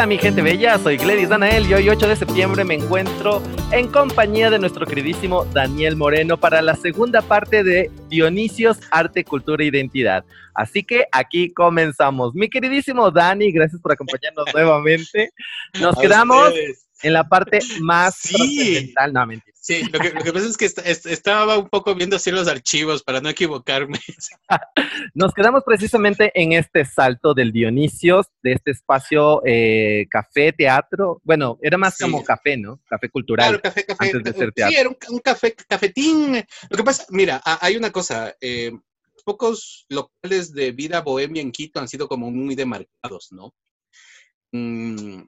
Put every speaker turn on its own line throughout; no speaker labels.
Hola mi gente bella, soy Gladys Danael y hoy 8 de septiembre me encuentro en compañía de nuestro queridísimo Daniel Moreno para la segunda parte de Dionisios, Arte, Cultura e Identidad. Así que aquí comenzamos. Mi queridísimo Dani, gracias por acompañarnos nuevamente. Nos quedamos en la parte más
sí.
No, mentira.
Sí, lo que, lo que pasa es que estaba un poco viendo así los archivos para no equivocarme.
Nos quedamos precisamente en este salto del Dionisios, de este espacio eh, café, teatro. Bueno, era más como café, ¿no? Café cultural.
Claro, café, café.
Antes de ser teatro.
Sí, era un, un, café, cafetín. Lo que pasa, mira, hay una cosa. Eh, pocos locales de vida bohemia en Quito han sido como muy demarcados, ¿no? Mm,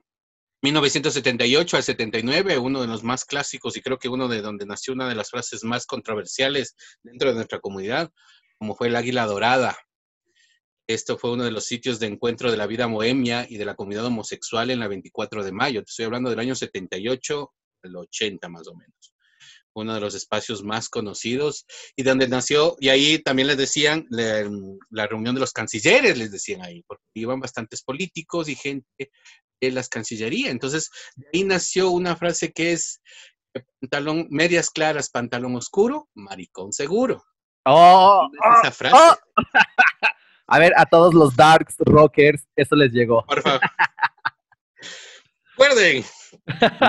1978 al 79, uno de los más clásicos y creo que uno de donde nació una de las frases más controversiales dentro de nuestra comunidad, como fue el Águila Dorada. Esto fue uno de los sitios de encuentro de la vida bohemia y de la comunidad homosexual en la 24 de mayo. Te estoy hablando del año 78 al 80 más o menos uno de los espacios más conocidos y donde nació, y ahí también les decían, la, la, reunión de los cancilleres, les decían ahí, porque iban bastantes políticos y gente las cancillerías. Entonces, de ahí nació una frase que es, pantalón, medias claras, pantalón oscuro, maricón seguro.
Oh, esa frase. Oh. A ver, a todos los darks rockers, eso les llegó.
Por favor. Recuerden,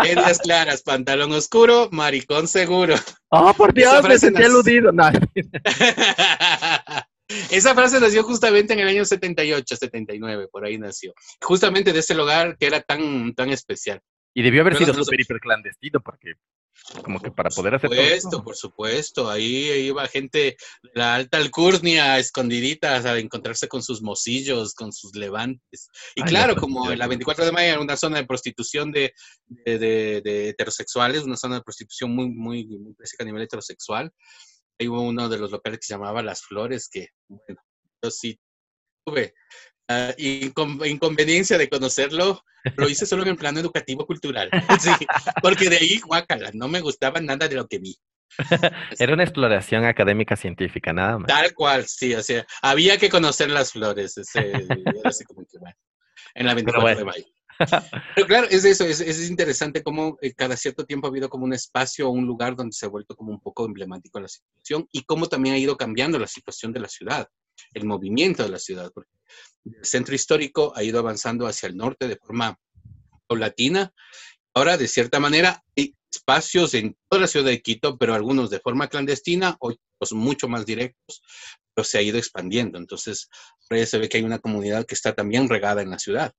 medias claras, pantalón oscuro, maricón seguro.
Oh, por Dios, me sentí aludido. No.
Esa frase nació justamente en el año 78, 79, por ahí nació. Justamente de ese lugar que era tan, tan especial.
Y debió haber Pero sido súper hiper clandestino, porque como que para poder hacer
por supuesto, todo Por supuesto, ahí iba gente de la alta alcurnia, escondidita, a encontrarse con sus mocillos, con sus levantes. Y Ay, claro, como en la 24 de mayo era una zona de prostitución de, de, de, de, heterosexuales, una zona de prostitución muy, muy, muy básica a nivel heterosexual, hubo uno de los locales que se llamaba Las Flores, que, bueno, yo sí tuve Uh, inconveniencia de conocerlo, lo hice solo en el plano educativo cultural. Sí, porque de ahí, guácala, no me gustaba nada de lo que vi.
Era una exploración académica científica, nada más.
Tal cual, sí, o sea, había que conocer las flores, ese, así como que, bueno, en la 24 bueno. de mayo. Pero claro, es eso, es, es interesante cómo eh, cada cierto tiempo ha habido como un espacio o un lugar donde se ha vuelto como un poco emblemático la situación y cómo también ha ido cambiando la situación de la ciudad, el movimiento de la ciudad, porque el centro histórico ha ido avanzando hacia el norte de forma paulatina. Ahora, de cierta manera, hay espacios en toda la ciudad de Quito, pero algunos de forma clandestina, otros mucho más directos, pero se ha ido expandiendo. Entonces, se ve que hay una comunidad que está también regada en la ciudad.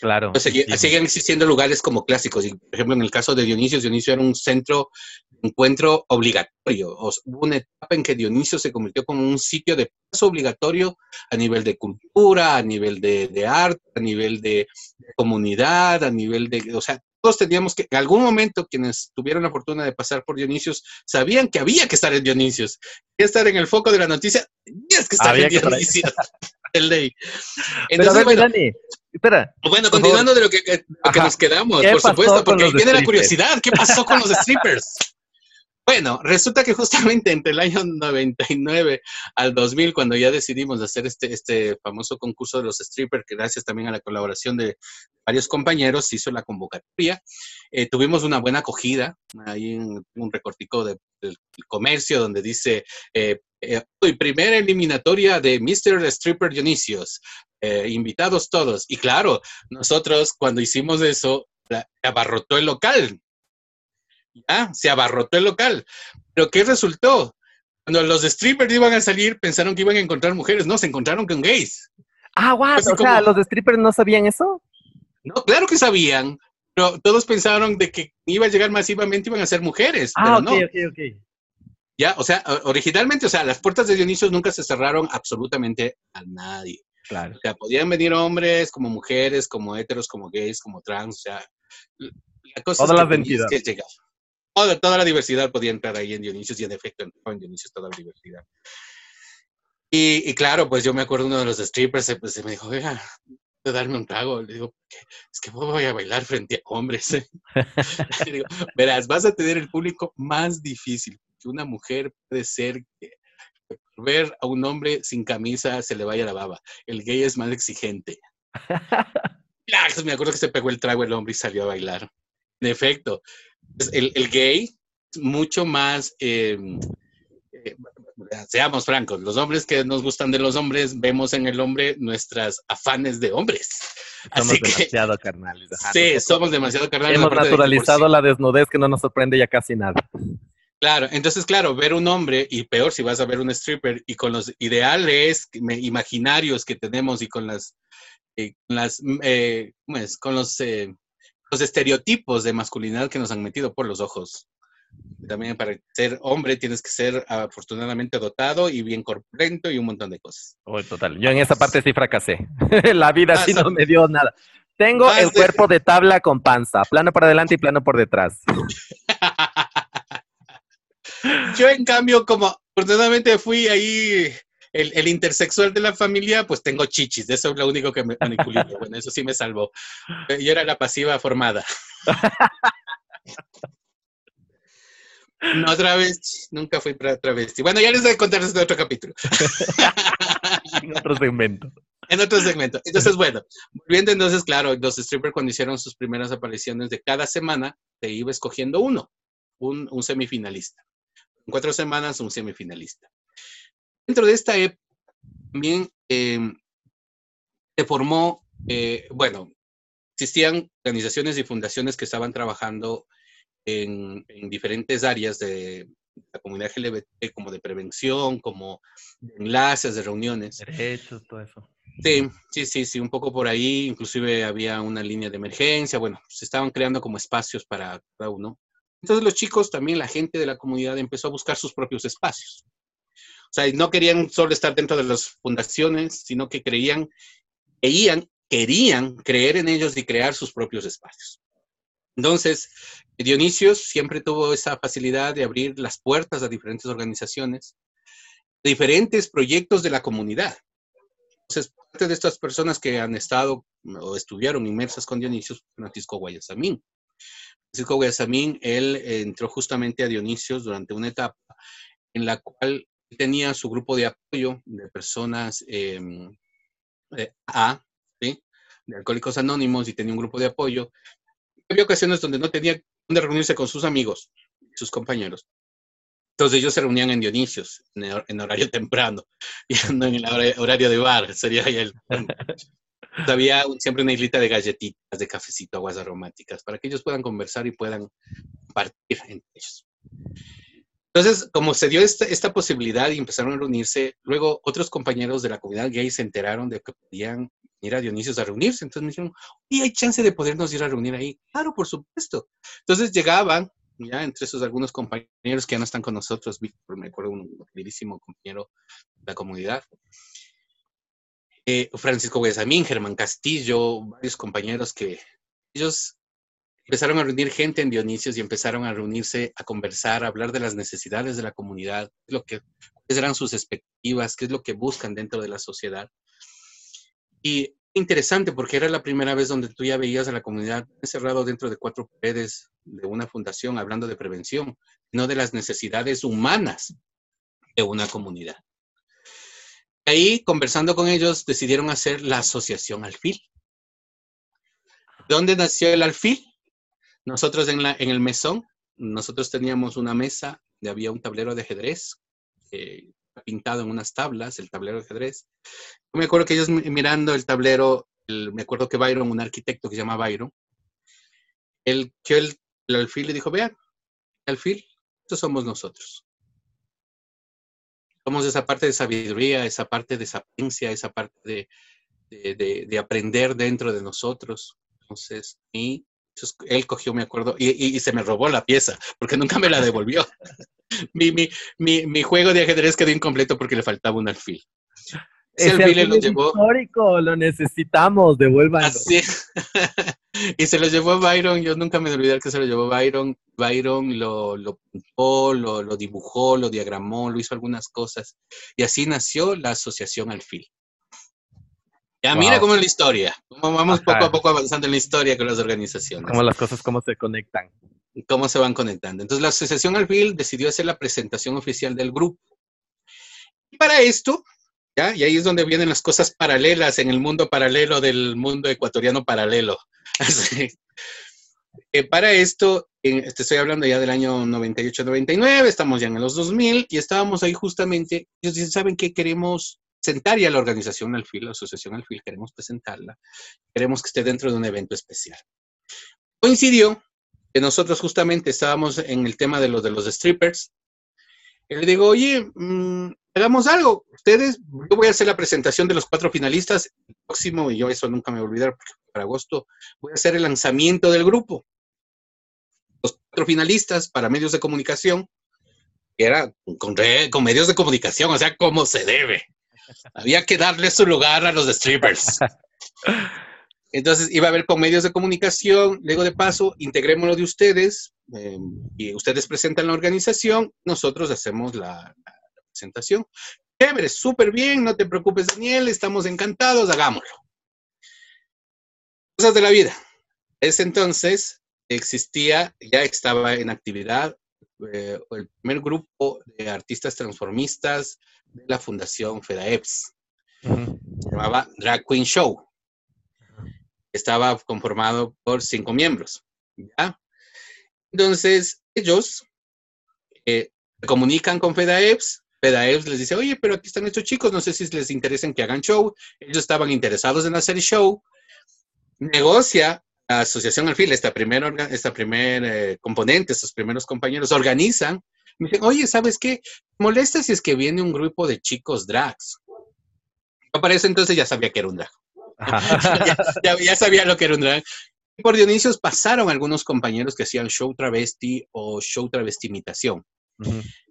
Claro.
Sí. siguen existiendo lugares como clásicos. Y, por ejemplo, en el caso de Dionisio, Dionisio era un centro de encuentro obligatorio. O sea, hubo una etapa en que Dionisio se convirtió como un sitio de paso obligatorio a nivel de cultura, a nivel de, de arte, a nivel de, comunidad, a nivel de, o sea, todos teníamos que, en algún momento, quienes tuvieron la fortuna de pasar por Dionisios, sabían que había que estar en Dionisios, que estar en el foco de la noticia, tenías que estar había en Dionisios. el ley.
Entonces, Pero, bueno, Dani, espera.
Bueno, continuando de lo que, que, lo que nos quedamos, por supuesto, porque ahí viene la curiosidad. ¿Qué pasó con los strippers? Bueno, resulta que justamente entre el año 99 al 2000, cuando ya decidimos hacer este, este famoso concurso de los strippers, que gracias también a la colaboración de varios compañeros se hizo la convocatoria, eh, tuvimos una buena acogida, ahí en un recortico de, del comercio donde dice, eh, eh, primera eliminatoria de Mr. Stripper Dionisios, eh, invitados todos. Y claro, nosotros cuando hicimos eso, la, abarrotó el local, ¿ya? Se abarrotó el local. Pero ¿qué resultó? Cuando los strippers iban a salir, pensaron que iban a encontrar mujeres. No, se encontraron con gays.
Ah, what? O sea, ¿los strippers no sabían eso?
No, claro que sabían. Pero todos pensaron de que iba a llegar masivamente iban a ser mujeres.
Ah,
pero
ok,
no.
ok, ok.
Ya, o sea, originalmente, o sea, las puertas de Dionisio nunca se cerraron absolutamente a nadie.
Claro.
O sea, podían venir hombres, como mujeres, como heteros, como gays, como trans, o sea,
la cosa Todas es que las.
Que llegar. Toda, toda, la diversidad podía entrar ahí en Dionisio y en efecto entró en Dionisio toda la diversidad. Y, y, claro, pues yo me acuerdo uno de los strippers, pues se me dijo, oiga, de darme un trago. Le digo, es que voy a bailar frente a hombres. Le digo, verás, vas a tener el público más difícil que una mujer puede ser que ver a un hombre sin camisa se le vaya la baba. El gay es más exigente. Me acuerdo que se pegó el trago el hombre y salió a bailar. En efecto, pues, el, el gay mucho más, em, eh, seamos francos, los hombres que nos gustan de los hombres, vemos en el hombre nuestras afanes de hombres.
Somos demasiado carnales.
sí, somos demasiado carnales.
Hemos naturalizado la desnudez que no nos sorprende ya casi nada.
Claro, entonces, claro, ver un hombre, y peor si vas a ver un stripper, y con los ideales imaginarios que tenemos y con las, eh, las mm, eh, con los, eh, los estereotipos de masculinidad que nos han metido por los ojos. También para ser hombre tienes que ser afortunadamente dotado y bien corpulento y un montón de cosas.
Oh, total. Yo en esa parte sí fracasé. La vida sí no me dio nada. Tengo el cuerpo de tabla con panza, plano por adelante y plano por detrás.
Yo, en cambio, como afortunadamente fui ahí el, intersexual de la familia, pues tengo chichis. Eso es lo único que me manipuló. Bueno, eso sí me salvó. Yo era la pasiva formada. No vez, nunca fui travesti. Bueno, ya les voy a contar desde otro capítulo.
en otro segmento.
En otro segmento. Entonces, bueno, volviendo entonces, claro, los strippers cuando hicieron sus primeras apariciones de cada semana, te iba escogiendo uno, un, semifinalista. En cuatro semanas, un semifinalista. Dentro de esta época, también em, se formó, eh, bueno, existían organizaciones y fundaciones que estaban trabajando en, diferentes áreas de la comunidad LGBT, como de prevención, como de enlaces, de reuniones.
Derechos, todo eso.
Sí, sí, sí, sí, un poco por ahí, inclusive había una línea de emergencia, bueno, se estaban creando como espacios para cada uno. Entonces los chicos, también la gente de la comunidad empezó a buscar sus propios espacios. O sea, no querían solo estar dentro de las fundaciones, sino que creían, querían creer en ellos y crear sus propios espacios. Entonces, Dionisios siempre tuvo esa facilidad de abrir las puertas a diferentes organizaciones, diferentes proyectos de la comunidad. Entonces, parte de estas personas que han estado o estuvieron inmersas con Dionisios, Francisco Guayasamín. Francisco Guayasamín, él entró justamente a Dionisios durante una etapa en la cual tenía su grupo de apoyo de personas em, eh, A, de Alcohólicos Anónimos, y tenía un grupo de apoyo. Había ocasiones donde no tenía donde reunirse con sus amigos, sus compañeros. Entonces ellos se reunían en Dionisios, en, horario temprano, y no en el horario de bar, sería el... Había siempre una islita de galletitas, de cafecito, aguas aromáticas, para que ellos puedan conversar y puedan partir entre ellos. Entonces, como se dio esta, esta, posibilidad y empezaron a reunirse, luego otros compañeros de la comunidad gay se enteraron de que podían ir a Dionisios a reunirse. Entonces me dijeron, ¿y hay chance de podernos ir a reunir ahí? Claro, por supuesto. Entonces llegaban, ya entre esos algunos compañeros que ya no están con nosotros, Víctor, me acuerdo, un queridísimo compañero de la comunidad, eh, Francisco Guesamín, Germán Castillo, varios compañeros que ellos empezaron a reunir gente en Dionisios y empezaron a reunirse, a conversar, a hablar de las necesidades de la comunidad, lo que, cuáles eran sus expectativas, qué es lo que buscan dentro de la sociedad. Y interesante porque era la primera vez donde tú ya veías a la comunidad encerrado dentro de cuatro paredes de una fundación hablando de prevención, no de las necesidades humanas de una comunidad. Ahí, conversando con ellos, decidieron hacer la asociación Alfil. ¿Dónde nació el Alfil? Nosotros en, la, en el mesón, nosotros teníamos una mesa, había un tablero de ajedrez, eh, pintado en unas tablas, el tablero de ajedrez. me acuerdo que ellos mirando el tablero, me acuerdo que Byron, un arquitecto que se llama Byron, él que el, el alfil le dijo, vean, alfil, estos somos nosotros. Esa parte de sabiduría, esa parte de sapiencia, esa parte de, de, de, aprender dentro de nosotros. Entonces, y él cogió, me acuerdo, y, y, se me robó la pieza, porque nunca me la devolvió. mi, mi, mi, mi, juego de ajedrez quedó incompleto porque le faltaba un alfil.
Ese, alfil, lo llevó. Histórico, lo necesitamos, devuélvanlo.
Así. y se lo llevó Byron, yo nunca me olvidé que se lo llevó Byron. Byron lo, lo pintó, lo, lo, dibujó, lo diagramó, lo hizo algunas cosas. Y así nació la Asociación Alfil. Ya mira cómo es la historia, cómo vamos poco a poco avanzando en la historia con las organizaciones.
Cómo las cosas, cómo se conectan
cómo se van conectando. Entonces la Asociación Alfil decidió hacer la presentación oficial del grupo. Y para esto ¿Ya? Y ahí es donde vienen las cosas paralelas en el mundo paralelo del mundo ecuatoriano paralelo. Eh, para esto, te estoy hablando ya del año 98-99, estamos ya en los 2000 y estábamos ahí justamente, ellos dicen, ¿saben qué? Queremos presentar ya la organización Alfil, la asociación Alfil, queremos presentarla, queremos que esté dentro de un evento especial. Coincidió que nosotros justamente estábamos en el tema de los de los strippers. Y le digo, oye, mm, hagamos algo. Ustedes, yo voy a hacer la presentación de los cuatro finalistas el próximo, y yo eso nunca me voy a olvidar, porque para agosto voy a hacer el lanzamiento del grupo. Los cuatro finalistas para medios de comunicación, que era con, con medios de comunicación, o sea, como se debe. Había que darle su lugar a los strippers. Entonces iba a haber con medios de comunicación, luego de paso, integrémoslo de ustedes em, y ustedes presentan la organización, nosotros hacemos la, presentación. Chévere, súper bien, no te preocupes Daniel, estamos encantados, hagámoslo. Cosas de la vida. Ese entonces existía, ya estaba en actividad eh, el primer grupo de artistas transformistas de la Fundación FEDAEPS. Se llamaba Drag Queen Show estaba conformado por cinco miembros. ¿ya? Entonces, ellos eh, comunican con FEDAEPS. FEDAEPS les dice, oye, pero aquí están estos chicos, no sé si les interesa que hagan show. Ellos estaban interesados en hacer show. Negocia la Asociación Alfil, esta primera esta primer, eh, componente, estos primeros compañeros, organizan. Me dicen, oye, ¿sabes qué? Molesta si es que viene un grupo de chicos drags. Para eso entonces ya sabía que era un drag. ya, sabía lo que era un drag. por Dionisios pasaron algunos compañeros que hacían show travesti o show travesti imitación.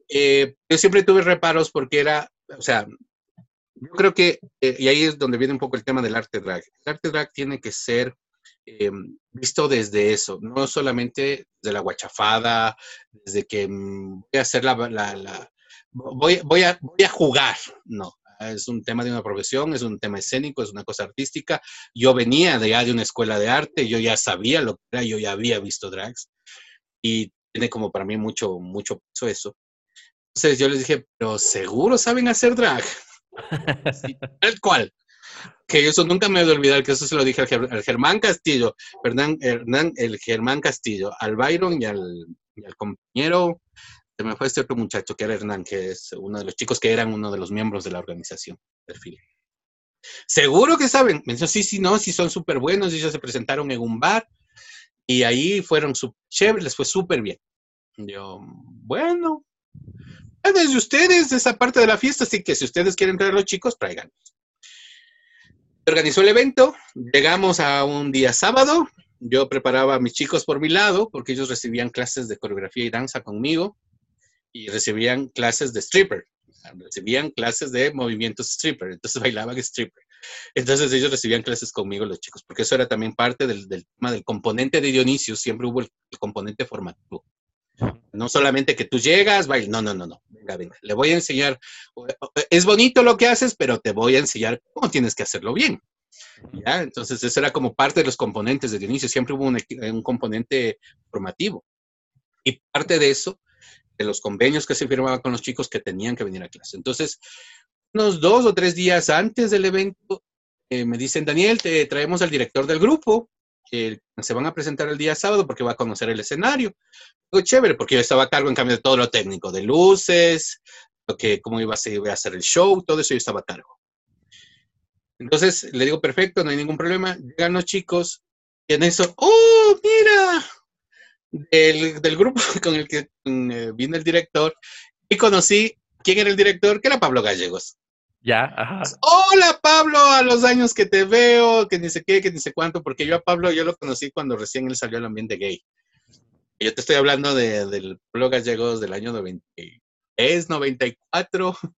Eh, yo siempre tuve reparos porque era, o sea, yo creo que, eh, y ahí es donde viene un poco el tema del arte drag. El arte drag tiene que ser eh, visto desde eso, no solamente de la guachafada, desde que mm, voy a hacer la, la, voy, voy, a, voy a jugar, no es un tema de una profesión, es un tema escénico, es una cosa artística. Yo venía de ya de una escuela de arte, yo ya sabía lo que era, yo ya había visto drags y tiene como para mí mucho, mucho peso eso. Entonces yo les dije, pero seguro saben hacer drag. tal cual. Que eso nunca me voy a olvidar, que eso se lo dije al, Germán Castillo, Hernán, Hernán, el Germán Castillo, al Byron y al, y al compañero se me fue este otro muchacho que era Hernán, que es uno de los chicos que eran uno de los miembros de la organización Perfil. Seguro que saben. Me dijo, sí, sí, no, sí son súper buenos. Ellos se presentaron en un bar y ahí fueron súper chéveres, les fue súper bien. Yo, bueno, desde ustedes, de esa parte de la fiesta, así que si ustedes quieren traer los chicos, traigan. Organizó el evento, llegamos a un día sábado, yo preparaba a mis chicos por mi lado, porque ellos recibían clases de coreografía y danza conmigo y recibían clases de stripper, recibían clases de movimientos stripper, entonces bailaban stripper. Entonces ellos recibían clases conmigo los chicos, porque eso era también parte del, tema del componente de Dionisio, siempre hubo el, componente formativo. No solamente que tú llegas, baila, no, no, no, no, venga, venga, le voy a enseñar, es bonito lo que haces, pero te voy a enseñar cómo tienes que hacerlo bien. ¿Ya? Entonces eso era como parte de los componentes de Dionisio, siempre hubo un, un componente formativo. Y parte de eso de los convenios que se firmaban con los chicos que tenían que venir a clase. Entonces, unos dos o tres días antes del evento, eh, me dicen, Daniel, te traemos al director del grupo, se van a presentar el día sábado porque va a conocer el escenario. Fue chévere, porque yo estaba a cargo en cambio de todo lo técnico, de luces, lo que, cómo iba a, ser, hacer el show, todo eso yo estaba a cargo. Entonces le digo, perfecto, no hay ningún problema. Llegan los chicos y en eso, ¡oh, mira! del, del grupo con el que eh, vino el director y conocí quién era el director, que era Pablo Gallegos.
Ya, ajá.
Hola Pablo, a los años que te veo, que ni sé qué, que ni sé cuánto, porque yo a Pablo yo lo conocí cuando recién él salió al ambiente gay. Yo te estoy hablando de, del Pablo Gallegos del año 93, 94.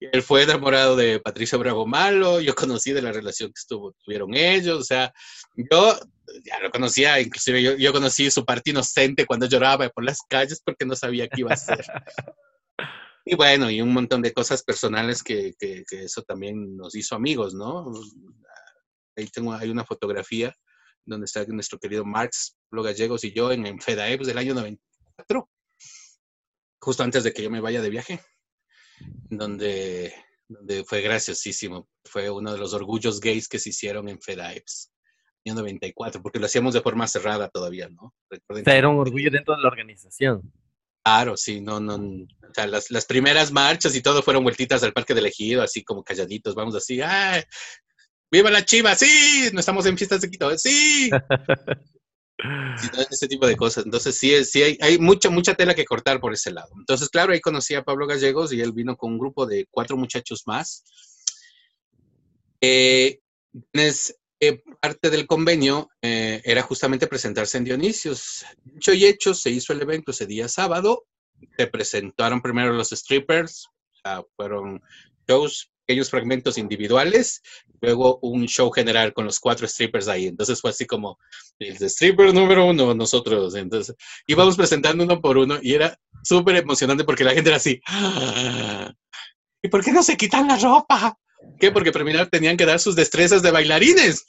Él fue enamorado de Patricia Bravo Malo, yo conocí de la relación que estuvo, tuvieron ellos, o sea, yo ya lo conocía, inclusive yo, yo conocí su parte inocente cuando lloraba por las calles porque no sabía qué iba a hacer. y bueno, y un montón de cosas personales que, que, eso también nos hizo amigos, ¿no? Ahí tengo, hay una fotografía donde está nuestro querido Marx, Pablo Gallegos y yo en, en FEDAEPS del año 94, justo antes de que yo me vaya de viaje donde, donde fue graciosísimo. Fue uno de los orgullos gays que se hicieron en FEDAEPS, año 94, porque lo hacíamos de forma cerrada todavía, ¿no?
o sea, era un orgullo dentro de la organización.
Claro, sí, no, no, o sea, las, las primeras marchas y todo fueron vueltitas al Parque del Ejido, así como calladitos, vamos así, ¡ay! ¡Viva la chiva! ¡Sí! No estamos en fiestas de Quito, ¡sí! ese tipo de cosas. Entonces, sí, sí hay, hay, mucha, mucha tela que cortar por ese lado. Entonces, claro, ahí conocí a Pablo Gallegos y él vino con un grupo de cuatro muchachos más. Eh, eh, parte del convenio eh, era justamente presentarse en Dionisios. Dicho y hecho, se hizo el evento ese día sábado. Se presentaron primero los strippers, fueron shows pequeños fragmentos individuales, luego un show general con los cuatro strippers ahí. Entonces fue así como el stripper número uno, nosotros. Entonces íbamos presentando uno por uno y era súper emocionante porque la gente era así. Ah, ¿Y por qué no se quitan la ropa? ¿Qué? Porque primero tenían que dar sus destrezas de bailarines.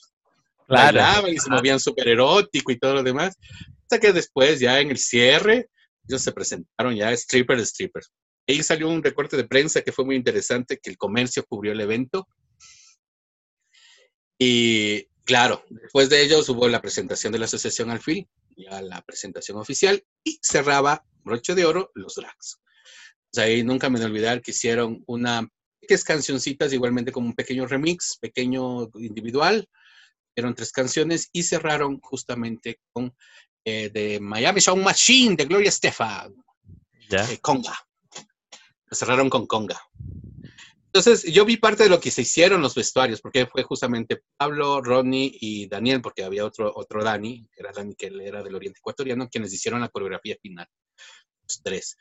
Claro. Bailaban y se movían súper erótico y todo lo demás. Hasta que después, ya en el cierre, ellos se presentaron ya strippers, strippers. Ahí salió un recorte de prensa que fue muy interesante, que el comercio cubrió el evento. Y claro, después de ellos hubo la presentación de la Asociación Alfil, ya la presentación oficial, y cerraba broche de oro los drags. ahí nunca me voy a olvidar que hicieron una es cancioncitas, igualmente como un pequeño remix, pequeño individual. Eran tres canciones y cerraron justamente con eh, de Miami Sound Machine de Gloria Estefan, ¿Ya? Eh, Conga cerraron con Conga. Entonces, yo vi parte de lo que se hicieron los vestuarios, porque fue justamente Pablo, Ronnie y Daniel, porque había otro, otro Dani, que era Dani, que era del Oriente Ecuatoriano, quienes hicieron la coreografía final. Los tres.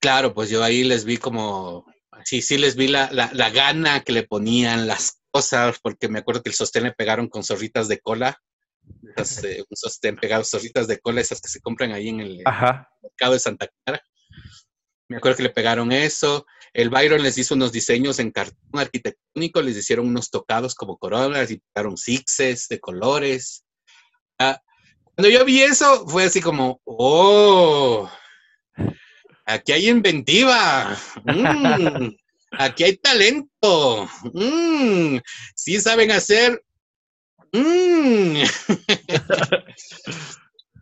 Claro, pues yo ahí les vi como, sí, sí les vi la, la, gana que le ponían las cosas, porque me acuerdo que el sostén le pegaron con zorritas de cola. Eh, un sostén pegado, zorritas de cola, esas que se compran ahí en el mercado de Santa Clara. Me acuerdo que le pegaron eso. El Byron les hizo unos diseños en cartón arquitectónico, les hicieron unos tocados como coronas y pegaron sixes de colores. Ah, cuando yo vi eso, fue así como, oh, aquí hay inventiva. Mm, aquí hay talento. Mm, sí saben hacer. Mm.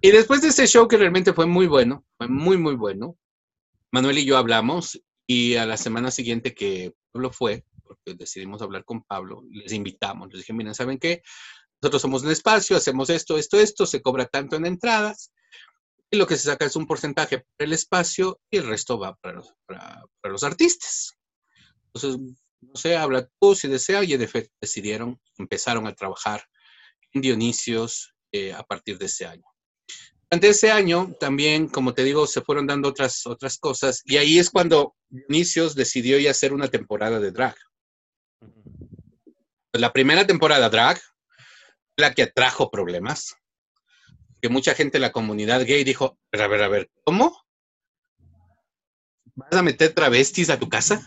y después de ese show que realmente fue muy bueno, fue muy, muy bueno, Manuel y yo hablamos y a la semana siguiente que Pablo fue, porque decidimos hablar con Pablo, les invitamos, les dije, miren, ¿saben qué? Nosotros somos un espacio, hacemos esto, esto, esto, se cobra tanto en entradas y lo que se saca es un porcentaje para el espacio y el resto va para los, para, los artistas. Entonces, no sé, habla tú si desea y en efecto decidieron, empezaron a trabajar en Dionisios eh, a partir de ese año. Durante ese año también, como te digo, se fueron dando otras, otras cosas y ahí es cuando Inicios decidió ya hacer una temporada de drag. La primera temporada drag, la que atrajo problemas, que mucha gente de la comunidad gay dijo, a ver, a ver, ¿cómo? ¿Vas a meter travestis a tu casa?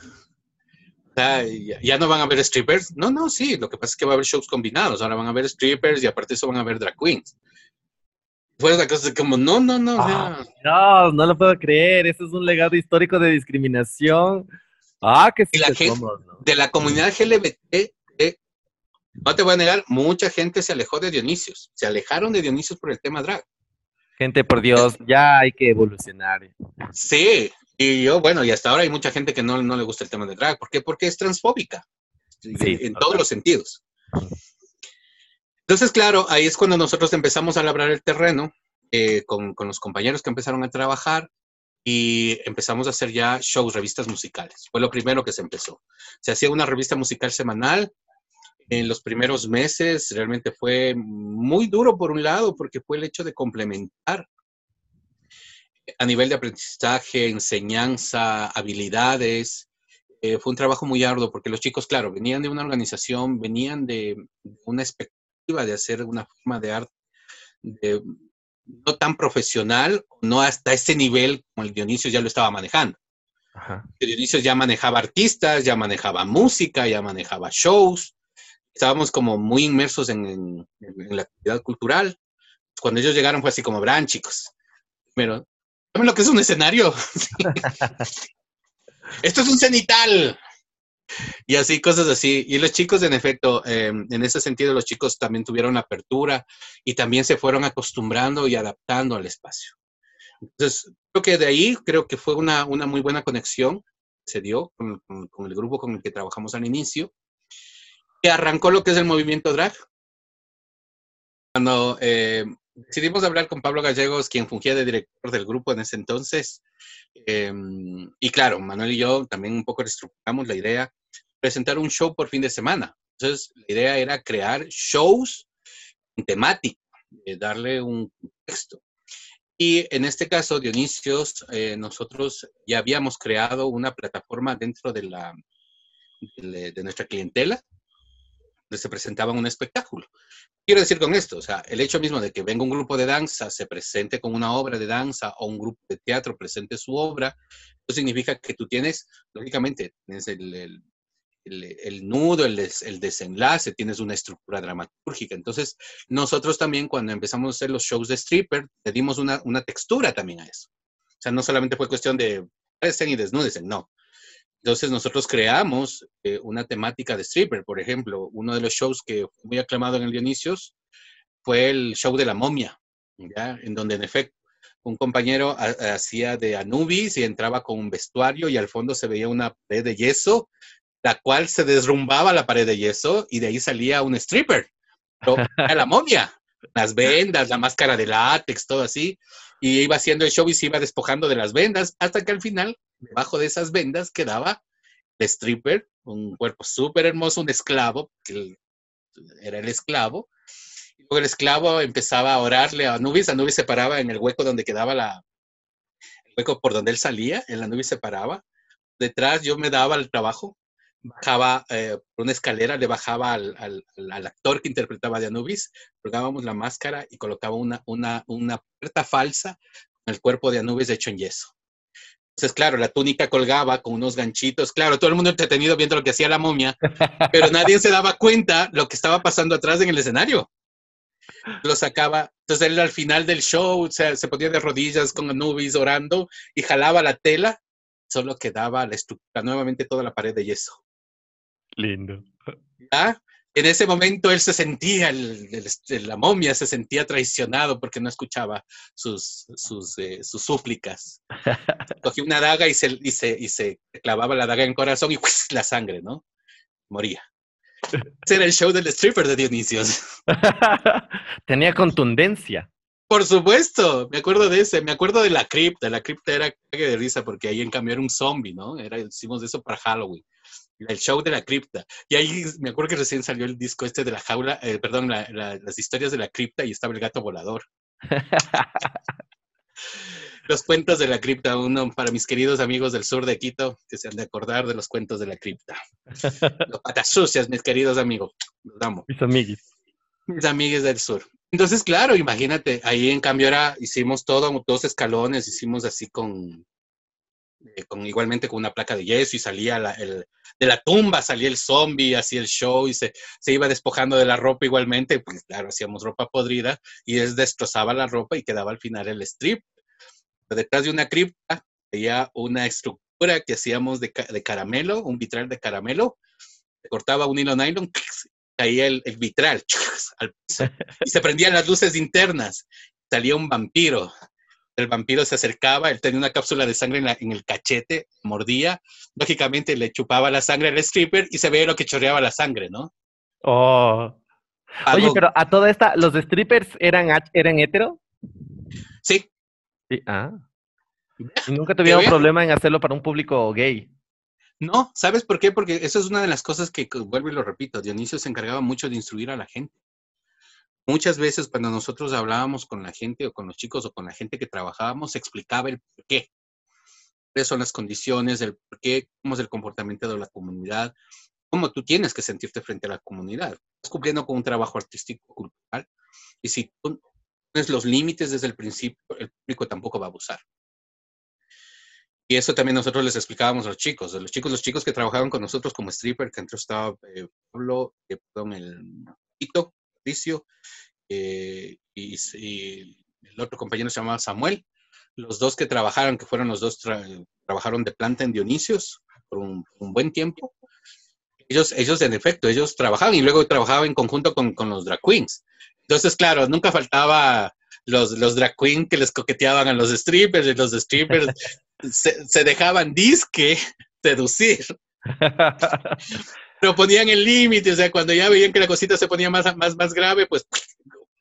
¿Ya no van a haber strippers? No, no, sí, lo que pasa es que va a haber shows combinados, ahora van a haber strippers y aparte eso van a haber drag queens fue esa cosa como, no, no, no.
Ah, no, no lo puedo creer. Eso es un legado histórico de discriminación. Ah, que sí.
la gente, De la comunidad LGBT, no te voy a negar, mucha gente se alejó de Dionisios. Se alejaron de Dionisios por el tema drag.
Gente, por Dios, ya hay que evolucionar.
Sí, y yo, bueno, y hasta ahora hay mucha gente que no, no le gusta el tema de drag. ¿Por qué? Porque es transfóbica. Sí, en todos los sentidos. Entonces, claro, ahí es cuando nosotros empezamos a labrar el terreno eh, con, los compañeros que empezaron a trabajar y empezamos a hacer ya shows, revistas musicales. Fue lo primero que se empezó. Se hacía una revista musical semanal. En los primeros meses realmente fue muy duro por un lado porque fue el hecho de complementar a nivel de aprendizaje, enseñanza, habilidades. Eh, fue un trabajo muy arduo porque los chicos, claro, venían de una organización, venían de una expectativa de hacer una forma de arte no tan profesional, no hasta ese nivel como el Dionisio ya lo estaba manejando. El Dionisio ya manejaba artistas, ya manejaba música, ya manejaba shows. Estábamos como muy inmersos en, la actividad cultural. Cuando ellos llegaron fue así como, verán chicos, pero ¿saben lo que es un escenario? Esto es un cenital. y así, cosas así. Y los chicos, en efecto, em, en ese sentido, los chicos también tuvieron apertura y también se fueron acostumbrando y adaptando al espacio. Entonces, creo que de ahí, creo que fue una, una muy buena conexión se dio con, con, el grupo con el que trabajamos al inicio, arrancó lo que es el movimiento drag. Cuando eh, decidimos hablar con Pablo Gallegos, quien fungía de director del grupo en ese entonces, eh, y claro, Manuel y yo también un poco reestructuramos la idea, presentar un show por fin de semana. Entonces, la idea era crear shows en temática, eh, darle un texto. Y en este caso, Dionisios, eh, nosotros ya habíamos creado una plataforma dentro de, la, de, nuestra clientela se presentaba un espectáculo. Quiero decir con esto, o sea, el hecho mismo de que venga un grupo de danza, se presente con una obra de danza o un grupo de teatro presente su obra, eso significa que tú tienes, lógicamente, tienes el, el, nudo, el, desenlace, tienes una estructura dramatúrgica. Entonces, nosotros también cuando empezamos a hacer los shows de stripper, le dimos una, una textura también a eso. O sea, no solamente fue cuestión de presten y desnúdense, no. Entonces, nosotros creamos eh, una temática de stripper, por ejemplo, uno de los shows que fue muy aclamado en el Dionisios fue el show de la momia. En donde, en efecto, un compañero hacía de Anubis y entraba con un vestuario y al fondo se veía una pared de yeso la cual se derrumbaba la pared de yeso y de ahí salía un stripper. Era la momia, las vendas, la máscara de látex, todo así. Y iba haciendo el show y se iba despojando de las vendas hasta que al final, debajo de esas vendas, quedaba el stripper, un cuerpo súper hermoso, un esclavo, que era el esclavo. Y luego el esclavo empezaba a orarle a Anubis. Anubis se paraba en el hueco donde quedaba la, el hueco por donde él salía, el Anubis se paraba. Detrás yo me daba el trabajo bajaba eh, por una escalera, le bajaba al, al, actor que interpretaba de Anubis, colgábamos la máscara y colocaba una, una, una puerta falsa con el cuerpo de Anubis hecho en yeso. Entonces, claro, la túnica colgaba con unos ganchitos. Claro, todo el mundo entretenido viendo lo que hacía la momia, pero nadie se daba cuenta lo que estaba pasando atrás en el escenario. Lo sacaba. Entonces, él al final del show se, se ponía de rodillas con Anubis orando y jalaba la tela. Solo quedaba la estructura, nuevamente toda la pared de yeso.
Lindo.
En ese momento él se sentía, la momia se sentía traicionado porque no escuchaba sus, sus, eh, sus súplicas. Cogió una daga y se, y, se, y se clavaba la daga en el corazón y la sangre, ¿no? Moría. Ese era el show del stripper de Dionisios.
Tenía contundencia.
Por supuesto, me acuerdo de ese, me acuerdo de la cripta, la cripta era de risa porque ahí en cambio era un zombie, ¿no? Era, hicimos eso para Halloween el show de la cripta. Y ahí me acuerdo que recién salió el disco este de la jaula, eh, perdón, las historias de la cripta y estaba el gato volador. los cuentos de la cripta, uno para mis queridos amigos del sur de Quito, que se han de acordar de los cuentos de la cripta. los patas sucias, mis queridos amigos. Los amo.
Mis amiguis.
Mis amigues del sur. Entonces, claro, imagínate, ahí en cambio era, hicimos todo, dos escalones, hicimos así con, eh, con igualmente con una placa de yeso y salía el, de la tumba, salía el zombie, hacía el show y se, se, iba despojando de la ropa igualmente, pues claro, hacíamos ropa podrida y es destrozaba la ropa y quedaba al final el strip. Detrás de una cripta había una estructura que hacíamos de, de caramelo, un vitral de caramelo, se cortaba un hilo nylon, caía el, el vitral y se prendían las luces internas, salía un vampiro el vampiro se acercaba, él tenía una cápsula de sangre en, el cachete, mordía, lógicamente le chupaba la sangre al stripper y se veía lo que chorreaba la sangre, ¿no?
Oh. Oye, pero a toda esta, ¿los strippers eran, eran hetero?
Sí.
sí. Ah. ¿Y nunca tuvieron problema en hacerlo para un público gay?
No, ¿sabes por qué? Porque eso es una de las cosas que, vuelvo y lo repito, Dionisio se encargaba mucho de instruir a la gente. Muchas veces cuando nosotros hablábamos con la gente o con los chicos o con la gente que trabajábamos, explicaba el por qué. ¿Cuáles son las condiciones, el por qué, cómo es el comportamiento de la comunidad, cómo tú tienes que sentirte frente a la comunidad. Estás cumpliendo con un trabajo artístico cultural y si tú pones los límites desde el principio, el público tampoco va a abusar. Y eso también nosotros les explicábamos a los chicos, los chicos, los chicos que trabajaban con nosotros como stripper, que entró estaba eh, Pablo, eh, perdón, el Tito, eh, y, el otro compañero se llamaba Samuel. Los dos que trabajaron, que fueron los dos, trabajaron de planta en Dionisios por un, buen tiempo. ellos, ellos en efecto, ellos trabajaban y luego trabajaban en conjunto con, con los drag queens. Entonces, claro, nunca faltaba los, los drag queens que les coqueteaban a los strippers y los strippers se, se, dejaban disque seducir. Pero ponían el límite, o sea, cuando ya veían que la cosita se ponía más, más, más grave, pues...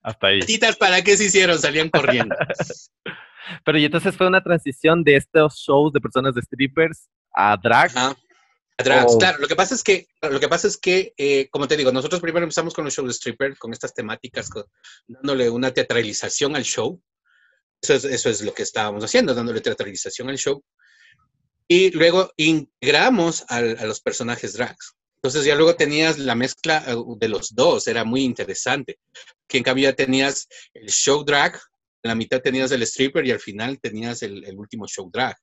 Hasta ahí.
¿Para qué se hicieron? Salían corriendo.
Pero y entonces fue una transición de estos shows de personas de strippers a drag.
Ajá. A drag, oh. claro. Lo que pasa es que, lo que pasa es que, eh, como te digo, nosotros primero empezamos con los shows de stripper, con estas temáticas, con, dándole una teatralización al show. Eso es, eso es lo que estábamos haciendo, dándole teatralización al show. Y luego integramos al, a los personajes drags. Entonces ya luego tenías la mezcla eh, de los dos, era muy interesante. Que en cambio ya tenías el show drag, en la mitad tenías el stripper y al final tenías el, el último show drag.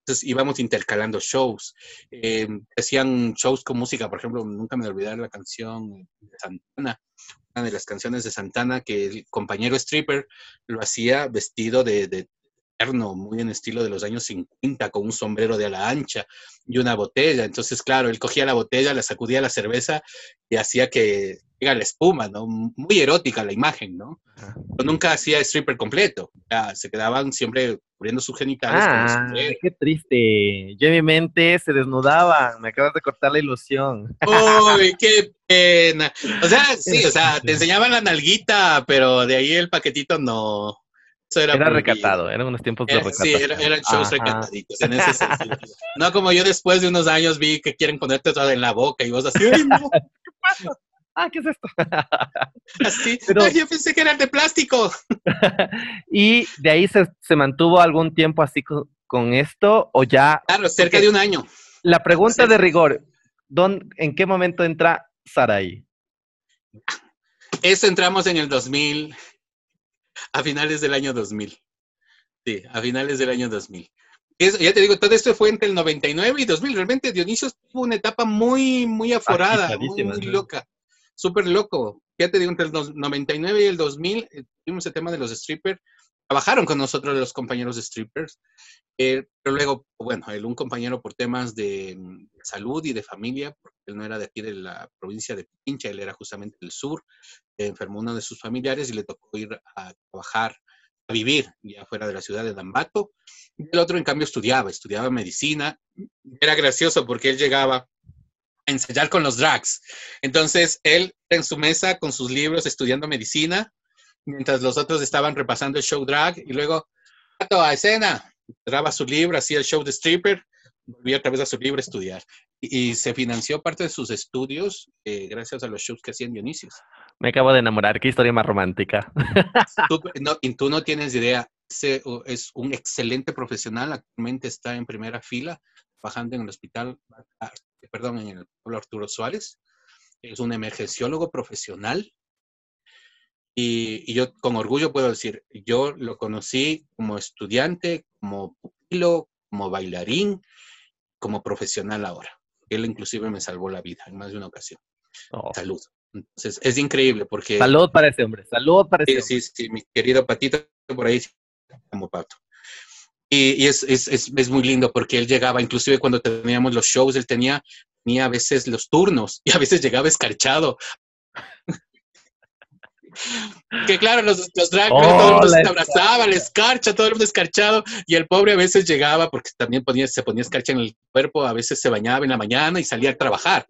Entonces íbamos intercalando shows. Eh, hacían shows con música, por ejemplo, nunca me olvidar la canción de Santana, una de las canciones de Santana que el compañero stripper lo hacía vestido de, de muy en estilo de los años 50, con un sombrero de ala ancha y una botella. Entonces, claro, él cogía la botella, la sacudía la cerveza y hacía que llega la espuma, ¿no? Muy erótica la imagen, ¿no? Pero nunca hacía stripper completo. O sea, se quedaban siempre cubriendo sus genitales.
Ah, qué triste. Yo en mi mente se desnudaban. Me acabas de cortar la ilusión.
¡Uy, qué pena! O sea, sí, o sea, te enseñaban la nalguita, pero de ahí el paquetito no.
Eso era, era recatado, eran unos tiempos de
recatado. Sí, era, eran shows Ajá. recataditos en ese sentido. No como yo después de unos años vi que quieren ponerte todo en la boca y vos así, ¡ay, no! ¿Qué pasa?
ah, ¿qué es esto?
Así, Pero, Ay, yo pensé que eran de plástico.
y de ahí se, se, mantuvo algún tiempo así con, con, esto o ya.
Claro, cerca de un año.
La pregunta de rigor, ¿dónde, ¿en qué momento entra Saraí?
Eso entramos en el 2000, a finales del año 2000. Sí, a finales del año 2000. Es, ya te digo, todo esto fue entre el 99 y 2000. Realmente Dionisio tuvo una etapa muy, muy aforada, muy, muy loca súper loco. Ya te digo, entre el 99 y el 2000 eh, tuvimos el tema de los strippers. Trabajaron con nosotros los compañeros de strippers, eh, pero luego, bueno, un compañero por temas de, de, salud y de familia, porque él no era de aquí de la provincia de Pincha, él era justamente del sur, enfermó uno de sus familiares y le tocó ir a trabajar, a vivir ya fuera de la ciudad de Dambato. El otro, en cambio, estudiaba, estudiaba medicina. Era gracioso porque él llegaba ensayar con los drags. Entonces, él en su mesa con sus libros estudiando medicina, mientras los otros estaban repasando el show drag y luego, a escena, graba su libro, hacía el show de stripper, volvía otra vez a su libro a estudiar. Y, se financió parte de sus estudios eh, gracias a los shows que hacían Dionisios.
Me acabo de enamorar, qué historia más romántica.
Tú no, y tú no tienes idea, es un excelente profesional, actualmente está en primera fila, trabajando en el hospital perdón, en el pueblo Arturo Suárez. Es un emergenciólogo profesional. Y, y, yo con orgullo puedo decir, yo lo conocí como estudiante, como pupilo, como bailarín, como profesional ahora. Él inclusive me salvó la vida en más de una ocasión. Oh. Salud. Entonces, es increíble porque...
Salud para ese hombre, salud para ese
sí,
hombre.
Sí, sí, mi querido Patito por ahí, como Pato. Y, y es, es, es, es, muy lindo porque él llegaba, inclusive cuando teníamos los shows, él tenía, tenía a veces los turnos y a veces llegaba escarchado. Que claro, los, los drag oh, todo el mundo se abrazaba, la escarcha, todo el mundo escarchado, y el pobre a veces llegaba, porque también ponía, se ponía escarcha en el cuerpo, a veces se bañaba en la mañana y salía a trabajar.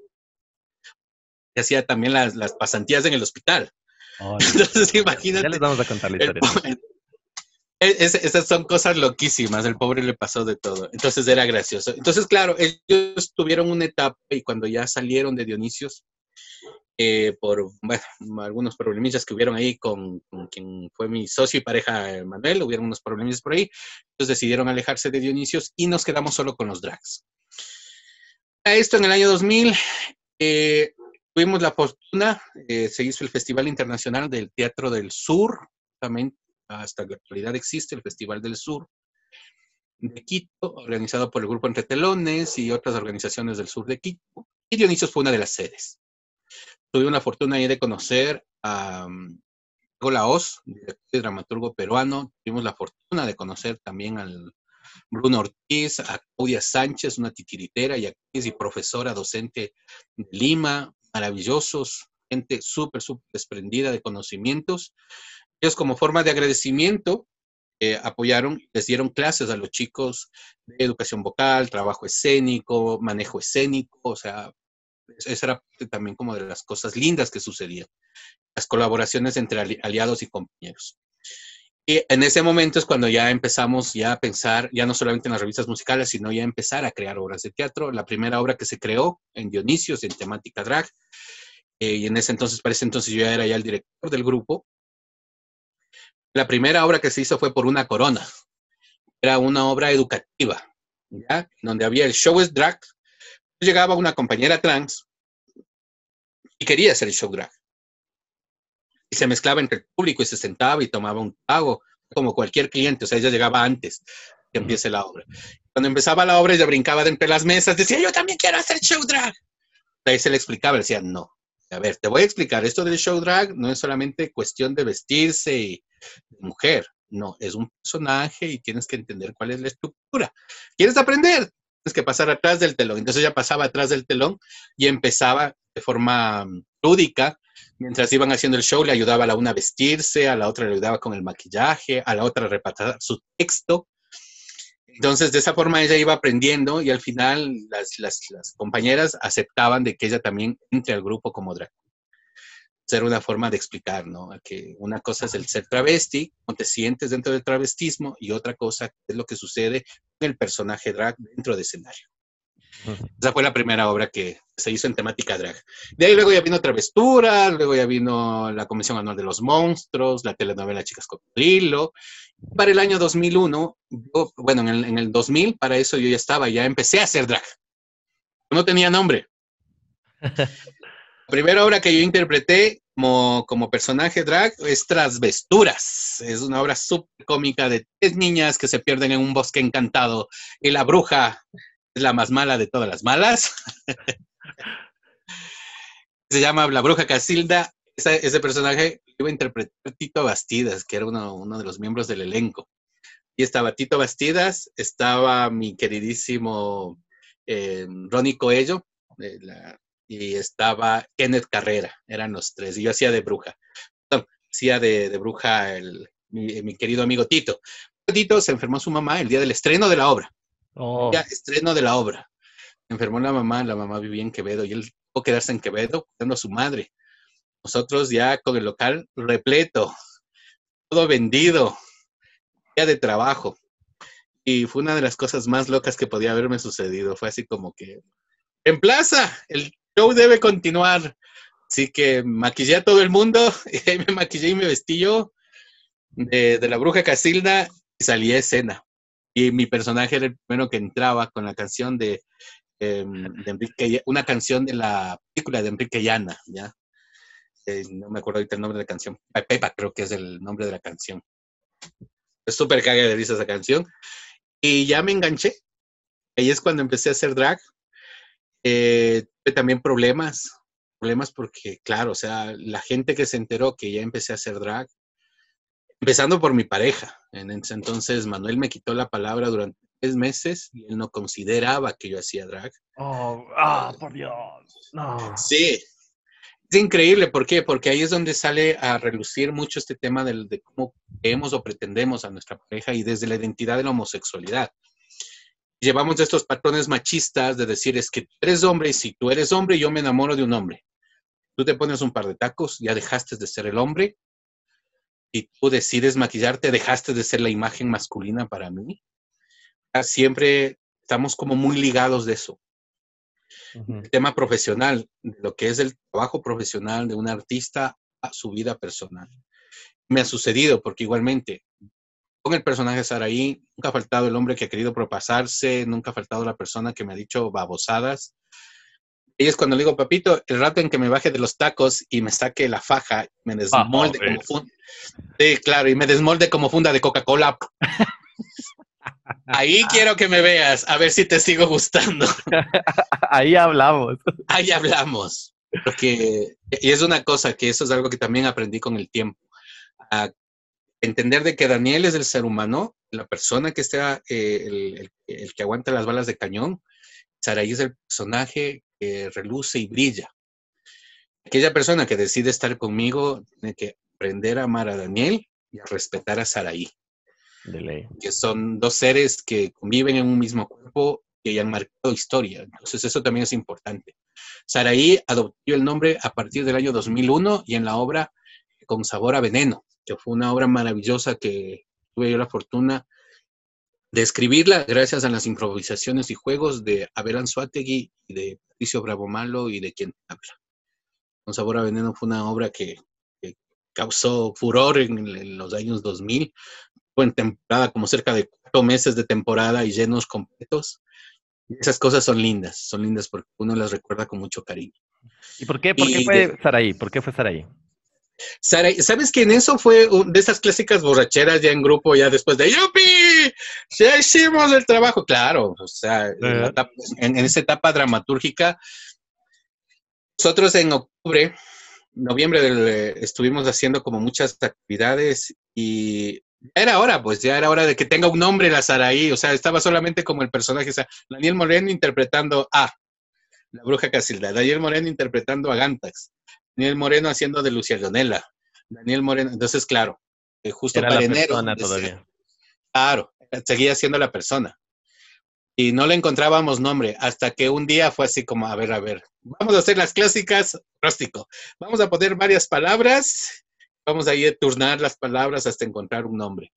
Y hacía también las, las pasantías en el hospital. Oh, Entonces, imagínate.
Ya les vamos a contar la historia.
El, es, esas son cosas loquísimas, el pobre le pasó de todo. Entonces era gracioso. Entonces, claro, ellos tuvieron una etapa y cuando ya salieron de Dionisios, eh, por bueno, algunos problemillas que hubieron ahí con, con, quien fue mi socio y pareja Manuel, hubieron unos problemillas por ahí, entonces decidieron alejarse de Dionisios y nos quedamos solo con los drags. A esto en el año 2000 eh, tuvimos la fortuna, eh, se hizo el Festival Internacional del Teatro del Sur, justamente hasta la actualidad existe el Festival del Sur de Quito, organizado por el Grupo Entre Telones y otras organizaciones del sur de Quito. Y Dionisios fue una de las sedes. Tuve una fortuna de conocer a um, Laos, dramaturgo peruano. Tuvimos la fortuna de conocer también al, Bruno Ortiz, a Claudia Sánchez, una titiritera y actriz y profesora docente de Lima, maravillosos, gente súper, súper desprendida de conocimientos. Ellos como forma de agradecimiento eh, apoyaron, les dieron clases a los chicos de educación vocal, trabajo escénico, manejo escénico, o sea, esa era también como de las cosas lindas que sucedían, las colaboraciones entre aliados y compañeros. Y en ese momento es cuando ya empezamos ya a pensar, ya no solamente en las revistas musicales, sino ya empezar a crear obras de teatro. La primera obra que se creó en Dionisios, en temática drag, eh, y en ese entonces, para ese entonces yo ya era ya el director del grupo, la primera obra que se hizo fue por una corona. Era una obra educativa, ¿ya? Donde había el show es drag. Llegaba una compañera trans y quería hacer el show drag. Y se mezclaba entre el público y se sentaba y tomaba un trago, como cualquier cliente. O sea, ella llegaba antes que empiece la obra. Cuando empezaba la obra, ella brincaba de entre las mesas, decía, yo también quiero hacer show drag. Ahí se le explicaba, le decía, no. A ver, te voy a explicar, esto del show drag no es solamente cuestión de vestirse y, mujer. No, es un personaje y tienes que entender cuál es la estructura. ¿Quieres aprender? Que pasar atrás del telón. Entonces ella pasaba atrás del telón y empezaba de forma mm, lúdica. Mientras iban haciendo el show, le ayudaba a la una a vestirse, a la otra le ayudaba con el maquillaje, a la otra a reparar su texto. Entonces, de esa forma ella iba aprendiendo y al final las, las, las compañeras aceptaban de que ella también entre al grupo como drag ser una forma de explicar, ¿no? Que una cosa es el ser travesti, cómo te sientes dentro del travestismo, y otra cosa es lo que sucede con el personaje drag dentro del escenario. Esa fue la primera obra que se hizo en temática drag. De ahí luego ya vino Travestura, luego ya vino la Comisión Anual de los Monstruos, la telenovela Chicas Cocodrilo. Para el año 2001, bueno, en el, en el 2000, para eso yo ya estaba, ya empecé a hacer drag. No tenía nombre. Primera obra que yo interpreté como, personaje drag es Trasvesturas. Es una obra súper cómica de tres niñas que se pierden en un bosque encantado y la bruja es la más mala de todas las malas. se llama La Bruja Casilda. Ese, personaje iba a interpretar Tito Bastidas, que era uno, de los miembros del elenco. Y estaba Tito Bastidas, estaba mi queridísimo eh, Ronnie Coello, la, y estaba Kenneth Carrera, eran los tres, y yo hacía de bruja. hacía de, bruja el, mi, querido amigo Tito. Tito se enfermó su mamá el día del estreno de la obra. Oh. Ya, estreno de la obra. enfermó la mamá, la mamá vivía en Quevedo y él tuvo que quedarse en Quevedo cuidando a su madre. Nosotros ya con el local repleto, todo vendido, día de trabajo. Y fue una de las cosas más locas que podía haberme sucedido. Fue así como que en plaza, el show debe continuar. Así que maquillé a todo el mundo, y me maquillé y me vestí yo de, la bruja Casilda y salí a escena. Y mi personaje era el primero que entraba con la canción de, em, Enrique, una canción de la película de Enrique Llana, ¿ya? Eh, no me acuerdo ahorita el nombre de la canción. Pepa creo que es el nombre de la canción. Es súper caga de risa esa canción. Y ya me enganché. Ahí es cuando empecé a hacer drag. Eh, también problemas, problemas porque, claro, o sea, la gente que se enteró que ya empecé a hacer drag, empezando por mi pareja. En ese entonces, Manuel me quitó la palabra durante tres meses y él no consideraba que yo hacía drag.
Oh, ah, por Dios. No.
Sí. Es increíble, ¿por qué? Porque ahí es donde sale a relucir mucho este tema de, de cómo vemos o pretendemos a nuestra pareja y desde la identidad de la homosexualidad llevamos estos patrones machistas de decir es que tú eres hombre y si tú eres hombre yo me enamoro de un hombre. Tú te pones un par de tacos, ya dejaste de ser el hombre y tú decides maquillarte, dejaste de ser la imagen masculina para mí. Siempre estamos como muy ligados de eso. El tema profesional, lo que es el trabajo profesional de un artista a su vida personal. Me ha sucedido porque igualmente con el personaje Saraí, nunca ha faltado el hombre que ha querido propasarse, nunca ha faltado la persona que me ha dicho babosadas. Y es cuando le digo, papito, el rato en que me baje de los tacos y me saque la faja, me desmolde como funda. Sí, claro, y me desmolde como funda de Coca-Cola. Ahí quiero que me veas, a ver si te sigo gustando.
Ahí hablamos.
Ahí hablamos. Porque, y es una cosa que eso es algo que también aprendí con el tiempo. A entender de que Daniel es el ser humano, la persona que está, eh, el, que aguanta las balas de cañón. Saraí es el personaje que reluce y brilla. Aquella persona que decide estar conmigo tiene que aprender a amar a Daniel y a respetar a Saraí. Que son dos seres que conviven en un mismo cuerpo y han marcado historia. Entonces, eso también es importante. Saraí adoptó el nombre a partir del año 2001 y en la obra Con Sabor a Veneno, que fue una obra maravillosa que tuve yo la fortuna de escribirla gracias a las improvisaciones y juegos de Abel Anzuategui y de Patricio Bravo Malo y de quien habla. Con Sabor a Veneno fue una obra que, causó furor en, los años 2000. Fue en temporada, como cerca de cuatro meses de temporada y llenos completos. Esas cosas son lindas, son lindas porque uno las recuerda con mucho cariño.
¿Y por qué, por qué fue Saraí? ¿Por qué fue Saraí?
¿Sabes que en eso fue de esas clásicas borracheras ya en grupo, ya después de ¡Yupi! ¡Ya hicimos el trabajo! Claro, o sea, en, esa etapa dramatúrgica, nosotros en octubre, noviembre estuvimos haciendo como muchas actividades y era hora, pues ya era hora de que tenga un nombre la Saraí, o sea, estaba solamente como el personaje, o sea, Daniel Moreno interpretando a la bruja Casilda, Daniel Moreno interpretando a Gantax, Daniel Moreno haciendo de Lucia Leonela. Daniel Moreno, entonces, claro, eh, justo
Era para la Persona todavía.
Claro, seguía siendo la persona. Y no le encontrábamos nombre, hasta que un día fue así como, a ver, a ver, vamos a hacer las clásicas, rústico. Vamos a poner varias palabras, vamos a ir a turnar las palabras hasta encontrar un nombre.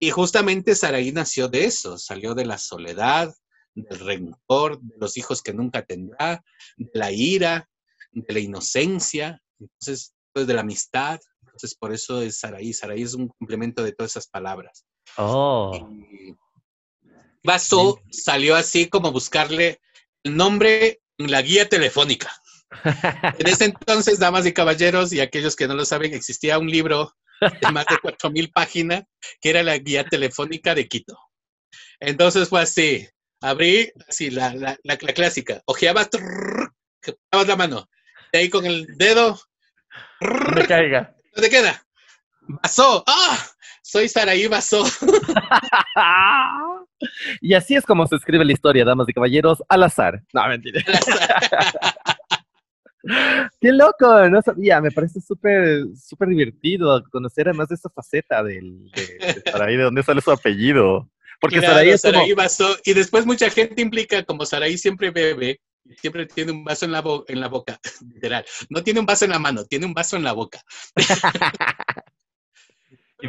Y justamente Saraí nació de eso, salió de la soledad, del rencor, de los hijos que nunca tendrá, de la ira, de la inocencia, entonces, pues, de la amistad. Entonces, por eso es Saraí. Saraí es un complemento de todas esas palabras.
Oh.
Vaso salió así como buscarle el nombre en la guía telefónica. en ese entonces, damas y caballeros, y aquellos que no lo saben, existía un libro de más de 4.000 páginas que era la guía telefónica de Quito. Entonces fue así, abrí así la, la, la, clásica, ojeabas, la mano, ahí con el dedo.
No me caiga.
¿Dónde queda? Basó. ¡Ah! Soy Saraí Basó.
y así es como se escribe la historia, damas y caballeros, al azar. No, mentira. Qué loco, no sabía, me parece súper, súper divertido conocer además de esa faceta del, de, Saraí, de dónde sale su apellido. Porque Saraí es
Saraí Basó, y después mucha gente implica, como Saraí siempre bebe, siempre tiene un vaso en la, en la boca, literal. No tiene un vaso en la mano, tiene un vaso en la boca.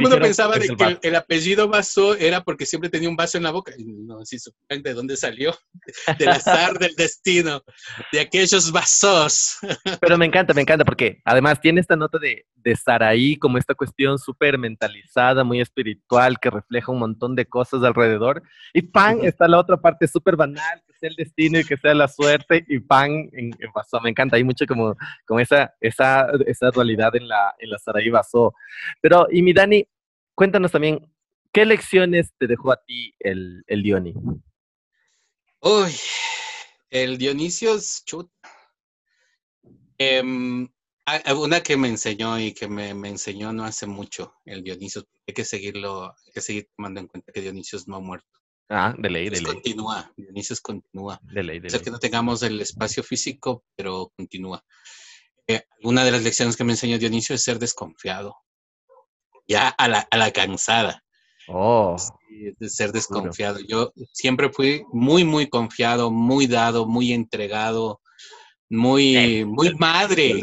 Todo pensaba de que el, apellido vaso era porque siempre tenía un vaso en la boca. No, si supieran de dónde salió, del azar del destino, de aquellos vasos.
Pero me encanta, me encanta, porque además tiene esta nota de, de Saraí como esta cuestión súper mentalizada, muy espiritual, que refleja un montón de cosas alrededor. Y pan, está la otra parte súper banal, que el destino y que sea la suerte, y pan en, vaso. Me encanta, hay mucho como, como esa, esa, esa dualidad en la, en la Saraí vaso. Pero, y mi Dani, cuéntanos también, ¿qué lecciones te dejó a ti el, el Dioni?
Uy, el Dionisio es chut. Em, una que me enseñó y que me, enseñó no hace mucho, el Dionisio. Hay que seguirlo, hay que seguir tomando en cuenta que Dionisio no ha muerto.
Ah, de ley, de ley.
Continúa, Dionisio continúa.
De ley, de
ley. que no tengamos el espacio físico, pero continúa. Eh, una de las lecciones que me enseñó Dionisio es ser desconfiado ya a la, a la cansada.
Oh.
de ser desconfiado. Yo siempre fui muy, muy confiado, muy dado, muy entregado, muy, muy madre.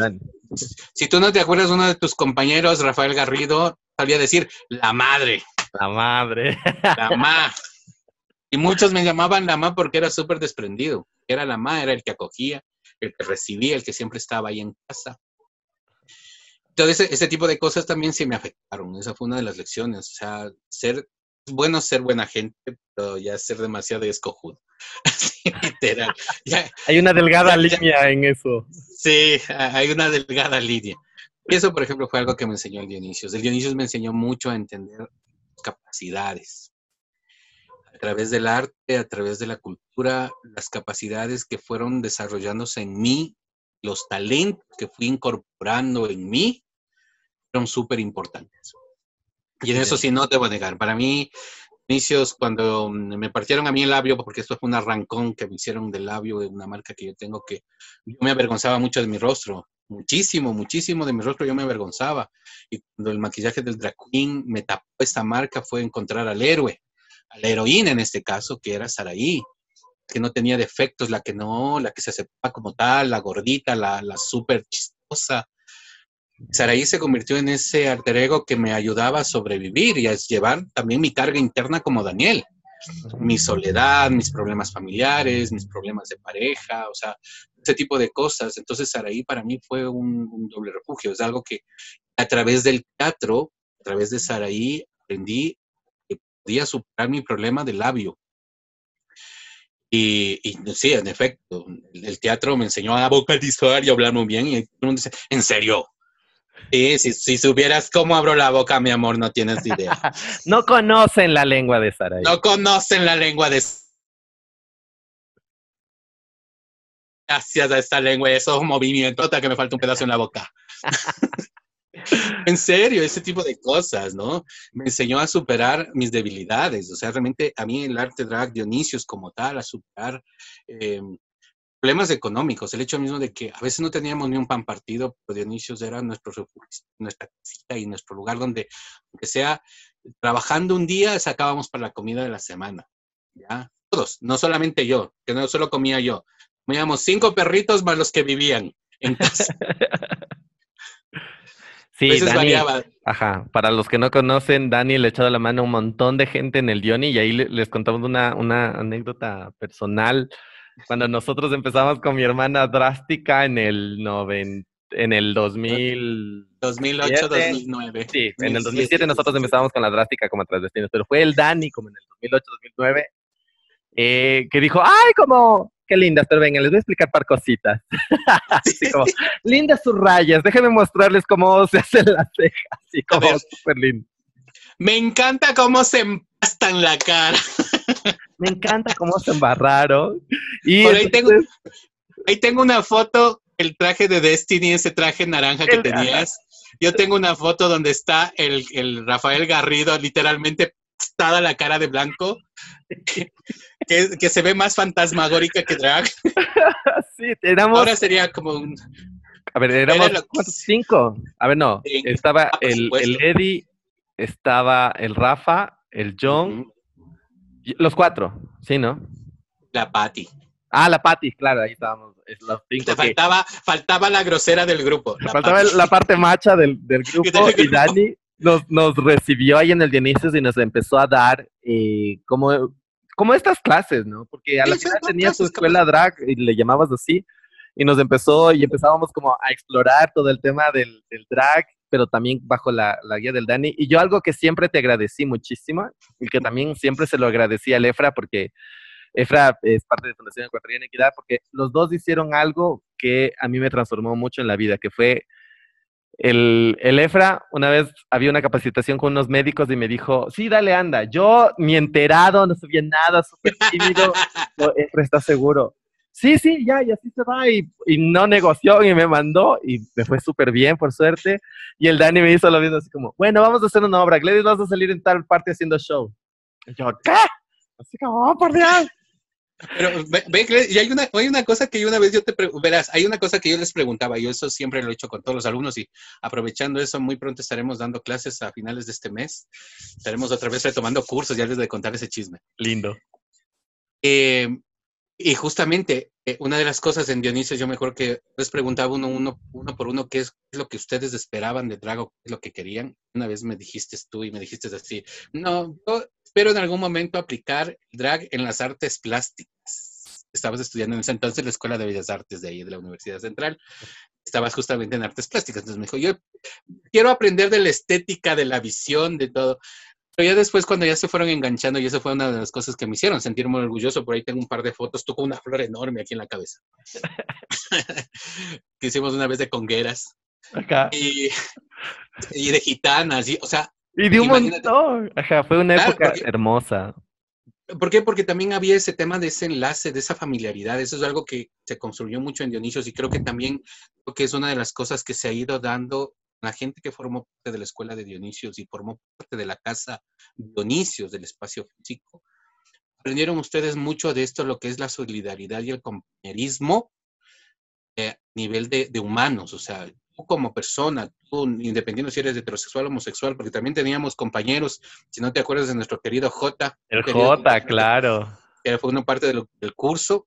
Si tú no te acuerdas, uno de tus compañeros, Rafael Garrido, sabía decir la madre.
La madre.
La ma. Y muchos me llamaban la ma porque era súper desprendido. Era la ma, era el que acogía, el que recibía, el que siempre estaba ahí en casa todo ese, tipo de cosas también sí me afectaron. Esa fue una de las lecciones. O sea, ser bueno ser buena gente, pero ya ser demasiado escojudo. literal.
hay una delgada línea en eso.
Sí, hay una delgada línea. Eso, por ejemplo, fue algo que me enseñó el Dionisio. El Dionisio me enseñó mucho a entender capacidades. A través del arte, a través de la cultura, las capacidades que fueron desarrollándose en mí los talentos que fui incorporando en mí fueron súper importantes. Y en eso sí no debo negar. Para mí, inicios, cuando me partieron a mí el labio, porque esto fue un arrancón que me hicieron del labio de una marca que yo tengo que yo me avergonzaba mucho de mi rostro. Muchísimo, muchísimo de mi rostro yo me avergonzaba. Y cuando el maquillaje del drag queen me tapó esta marca fue encontrar al héroe, la heroína en este caso, que era Saraí que no tenía defectos, la que no, la que se aceptaba como tal, la gordita, la, la súper chistosa. Saraí se convirtió en ese alter ego que me ayudaba a sobrevivir y a llevar también mi carga interna como Daniel. Mi soledad, mis problemas familiares, mis problemas de pareja, o sea, ese tipo de cosas. Entonces, Saraí para mí fue un, un doble refugio. Es algo que a través del teatro, a través de Saraí, aprendí podía superar mi problema de labio y, sí, en efecto, el teatro me enseñó a vocalizar y hablar muy bien. Y uno dice, ¿en serio? Sí, si, si, supieras cómo abro la boca, mi amor, no tienes idea.
no conocen la lengua de Saray.
No conocen la lengua de Gracias a esta lengua y esos movimientos, hasta que me falta un pedazo en la boca. en serio, ese tipo de cosas, ¿no? Me enseñó a superar mis debilidades. O sea, realmente a mí el arte drag Dionisios como tal, a superar eh, problemas económicos. El hecho mismo de que a veces no teníamos ni un pan partido, pero Dionisios era nuestro nuestra casita y nuestro lugar donde, aunque sea trabajando un día, sacábamos para la comida de la semana. ¿Ya? Todos, no solamente yo, que no solo comía yo. Comíamos cinco perritos más los que vivían en casa.
Sí, Dani, ajá, para los que no conocen, Dani le ha echado la mano a un montón de gente en el Dioni y ahí les contamos una, una anécdota personal. Cuando nosotros empezamos con mi hermana Drástica en el noven, en el 2000...
2008, 2009.
Sí, en el 2007 nosotros empezamos con la Drástica como transvestinos, pero fue el Dani como en el 2008, 2009, eh, que dijo, ay, como qué lindas, pero venga, les voy a explicar par cositas. Así como, lindas sus rayas, déjenme mostrarles cómo se hacen las cejas, así como súper lindo.
Me encanta cómo se empastan la cara.
Me encanta cómo se embarraron.
Y Por ahí, tengo, ahí tengo una foto, el traje de Destiny, ese traje naranja que tenías. Yo tengo una foto donde está el, el Rafael Garrido literalmente pastada la cara de blanco, que, se ve más fantasmagórica que drag.
sí, éramos...
Ahora sería como un...
A ver, éramos cinco. A ver, no. Estaba ah, el, el, Eddie, estaba el Rafa, el John, los cuatro, ¿sí, no?
La Patty.
Ah, la Patty, claro, ahí estábamos. Los
cinco Te faltaba, faltaba la grosera del grupo.
faltaba la parte macha del, del grupo y Dani nos, nos recibió ahí en el Dionisio y nos empezó a dar eh, como, como estas clases, ¿no? Porque a la final tenía su escuela drag y le llamabas así y nos empezó y empezábamos como a explorar todo el tema del, del drag, pero también bajo la, la, guía del Dani. Y yo algo que siempre te agradecí muchísimo y que también siempre se lo agradecí a Efra porque Efra es parte de Fundación Ecuatoriana Equidad porque los dos hicieron algo que a mí me transformó mucho en la vida, que fue el, el, EFRA, una vez había una capacitación con unos médicos y me dijo, sí, dale, anda. Yo ni enterado, no sabía nada, súper tímido. EFRA está seguro. Sí, sí, ya, y así se va. Y, y no negoció y me mandó y me fue súper bien, por suerte. Y el Dani me hizo lo mismo, así como, bueno, vamos a hacer una obra. Gladys, vamos a salir en tal parte haciendo show. Y yo, ¿qué? Así como, oh, por Dios.
Pero ve, y hay una, hay una cosa que yo una vez yo te verás, hay una cosa que yo les preguntaba, yo eso siempre lo he hecho con todos los alumnos y aprovechando eso, muy pronto estaremos dando clases a finales de este mes. Estaremos otra vez retomando cursos, ya les voy a contar ese chisme.
Lindo.
Eh, y justamente, eh, una de las cosas en Dionisio, yo mejor que les preguntaba uno, uno, uno por uno qué es, lo que ustedes esperaban de Drago, qué es lo que querían. Una vez me dijiste tú y me dijiste así, no, yo espero en algún momento aplicar drag en las artes plásticas. Estabas estudiando en ese entonces la Escuela de Bellas Artes de ahí, de la Universidad Central. Estabas justamente en artes plásticas. Entonces me dijo, yo quiero aprender de la estética, de la visión, de todo. Pero ya después, cuando ya se fueron enganchando, y eso fue una de las cosas que me hicieron sentir muy orgulloso, por ahí tengo un par de fotos, tú con una flor enorme aquí en la cabeza. que hicimos una vez de congueras.
Acá.
Y, y de gitanas, y, o sea.
Y de un montón. Ajá, fue una época hermosa.
¿Por qué? Porque también había ese tema de ese enlace, de esa familiaridad. Eso es algo que se construyó mucho en Dionisios y creo que también creo que es una de las cosas que se ha ido dando la gente que formó parte de la escuela de Dionisios y formó parte de la casa Dionisios del espacio físico, aprendieron ustedes mucho de esto, lo que es la solidaridad y el compañerismo eh, a nivel de, humanos, o sea, tú como persona, tú, independientemente si eres heterosexual o homosexual, porque también teníamos compañeros, si no te acuerdas de nuestro querido J.
El J, claro.
Que fue una parte del curso,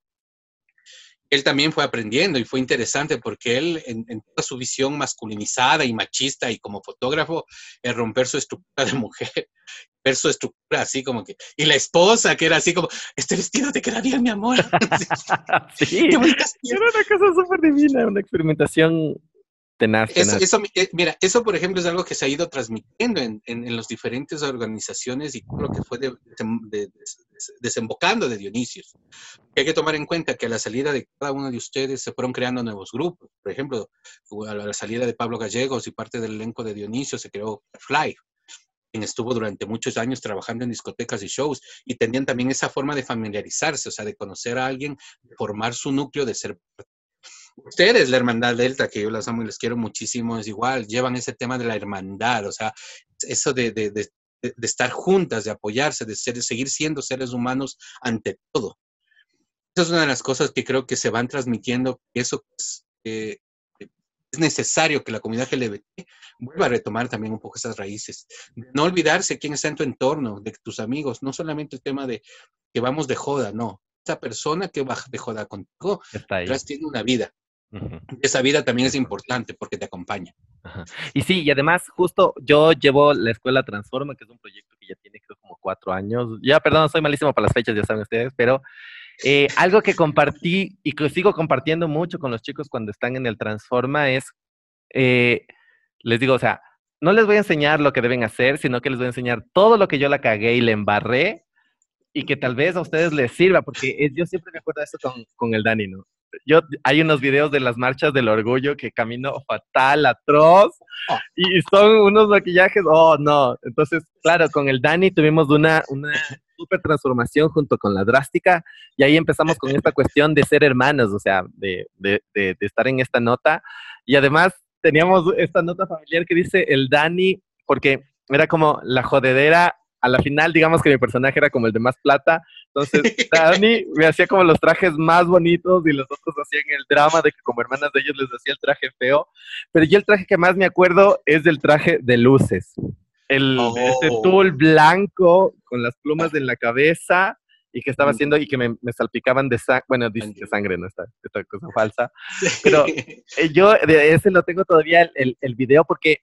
él también fue aprendiendo y fue interesante porque él, en, toda su visión masculinizada y machista y como fotógrafo, es romper su estructura de mujer, ver su estructura así como que, y la esposa que era así como, este vestido te queda bien, mi amor.
sí, era una cosa súper divina, una experimentación
eso, eh, mira, eso por ejemplo es algo que se ha ido transmitiendo en, en, las diferentes organizaciones y todo lo que fue desembocando de Dionisios. hay que tomar en cuenta que a la salida de cada uno de ustedes se fueron creando nuevos grupos. Por ejemplo, a la salida de Pablo Gallegos y parte del elenco de Dionisio se creó Fly, quien estuvo durante muchos años trabajando en discotecas y shows y tenían también esa forma de familiarizarse, o sea, de conocer a alguien, formar su núcleo, de ser ustedes, la hermandad Delta, que yo las amo y les quiero muchísimo, es igual, llevan ese tema de la hermandad, o sea, eso de, de, de, de estar juntas, de apoyarse, de, ser, seguir siendo seres humanos ante todo. Esa es una de las cosas que creo que se van transmitiendo, eso es, eh, es necesario que la comunidad LGBT vuelva a retomar también un poco esas raíces. No olvidarse quién está en tu entorno, de tus amigos, no solamente el tema de que vamos de joda, no. Esa persona que va de joda contigo, está ahí. tiene una vida. Esa vida también es importante porque te acompaña.
Y sí, y además, justo yo llevo la escuela Transforma, que es un proyecto que ya tiene creo como cuatro años. Ya, perdón, soy malísimo para las fechas, ya saben ustedes, pero eh, algo que compartí y que sigo compartiendo mucho con los chicos cuando están en el Transforma es, eh, les digo, o sea, no les voy a enseñar lo que deben hacer, sino que les voy a enseñar todo lo que yo la cagué y le embarré y que tal vez a ustedes les sirva, porque yo siempre me acuerdo de eso con, con el Dani, ¿no? Yo hay unos videos de las marchas del orgullo que camino fatal, atroz, oh. y son unos maquillajes, oh no. Entonces, claro, con el Dani tuvimos una, una super transformación junto con la drástica, y ahí empezamos con esta cuestión de ser hermanos, o sea, de, de, de, de estar en esta nota. Y además teníamos esta nota familiar que dice el Dani, porque era como la jodedera a la final, digamos que mi personaje era como el de más plata. Entonces, Dani me hacía como los trajes más bonitos y los otros hacían el drama de que como hermanas de ellos les hacía el traje feo. Pero yo el traje que más me acuerdo es del traje de luces. El, Este oh. tul blanco con las plumas en la cabeza y que estaba mm. haciendo y que me, salpicaban de sangre, bueno, de sangre, no está, esta cosa falsa, pero eh, yo de ese lo tengo todavía el, el, el, video porque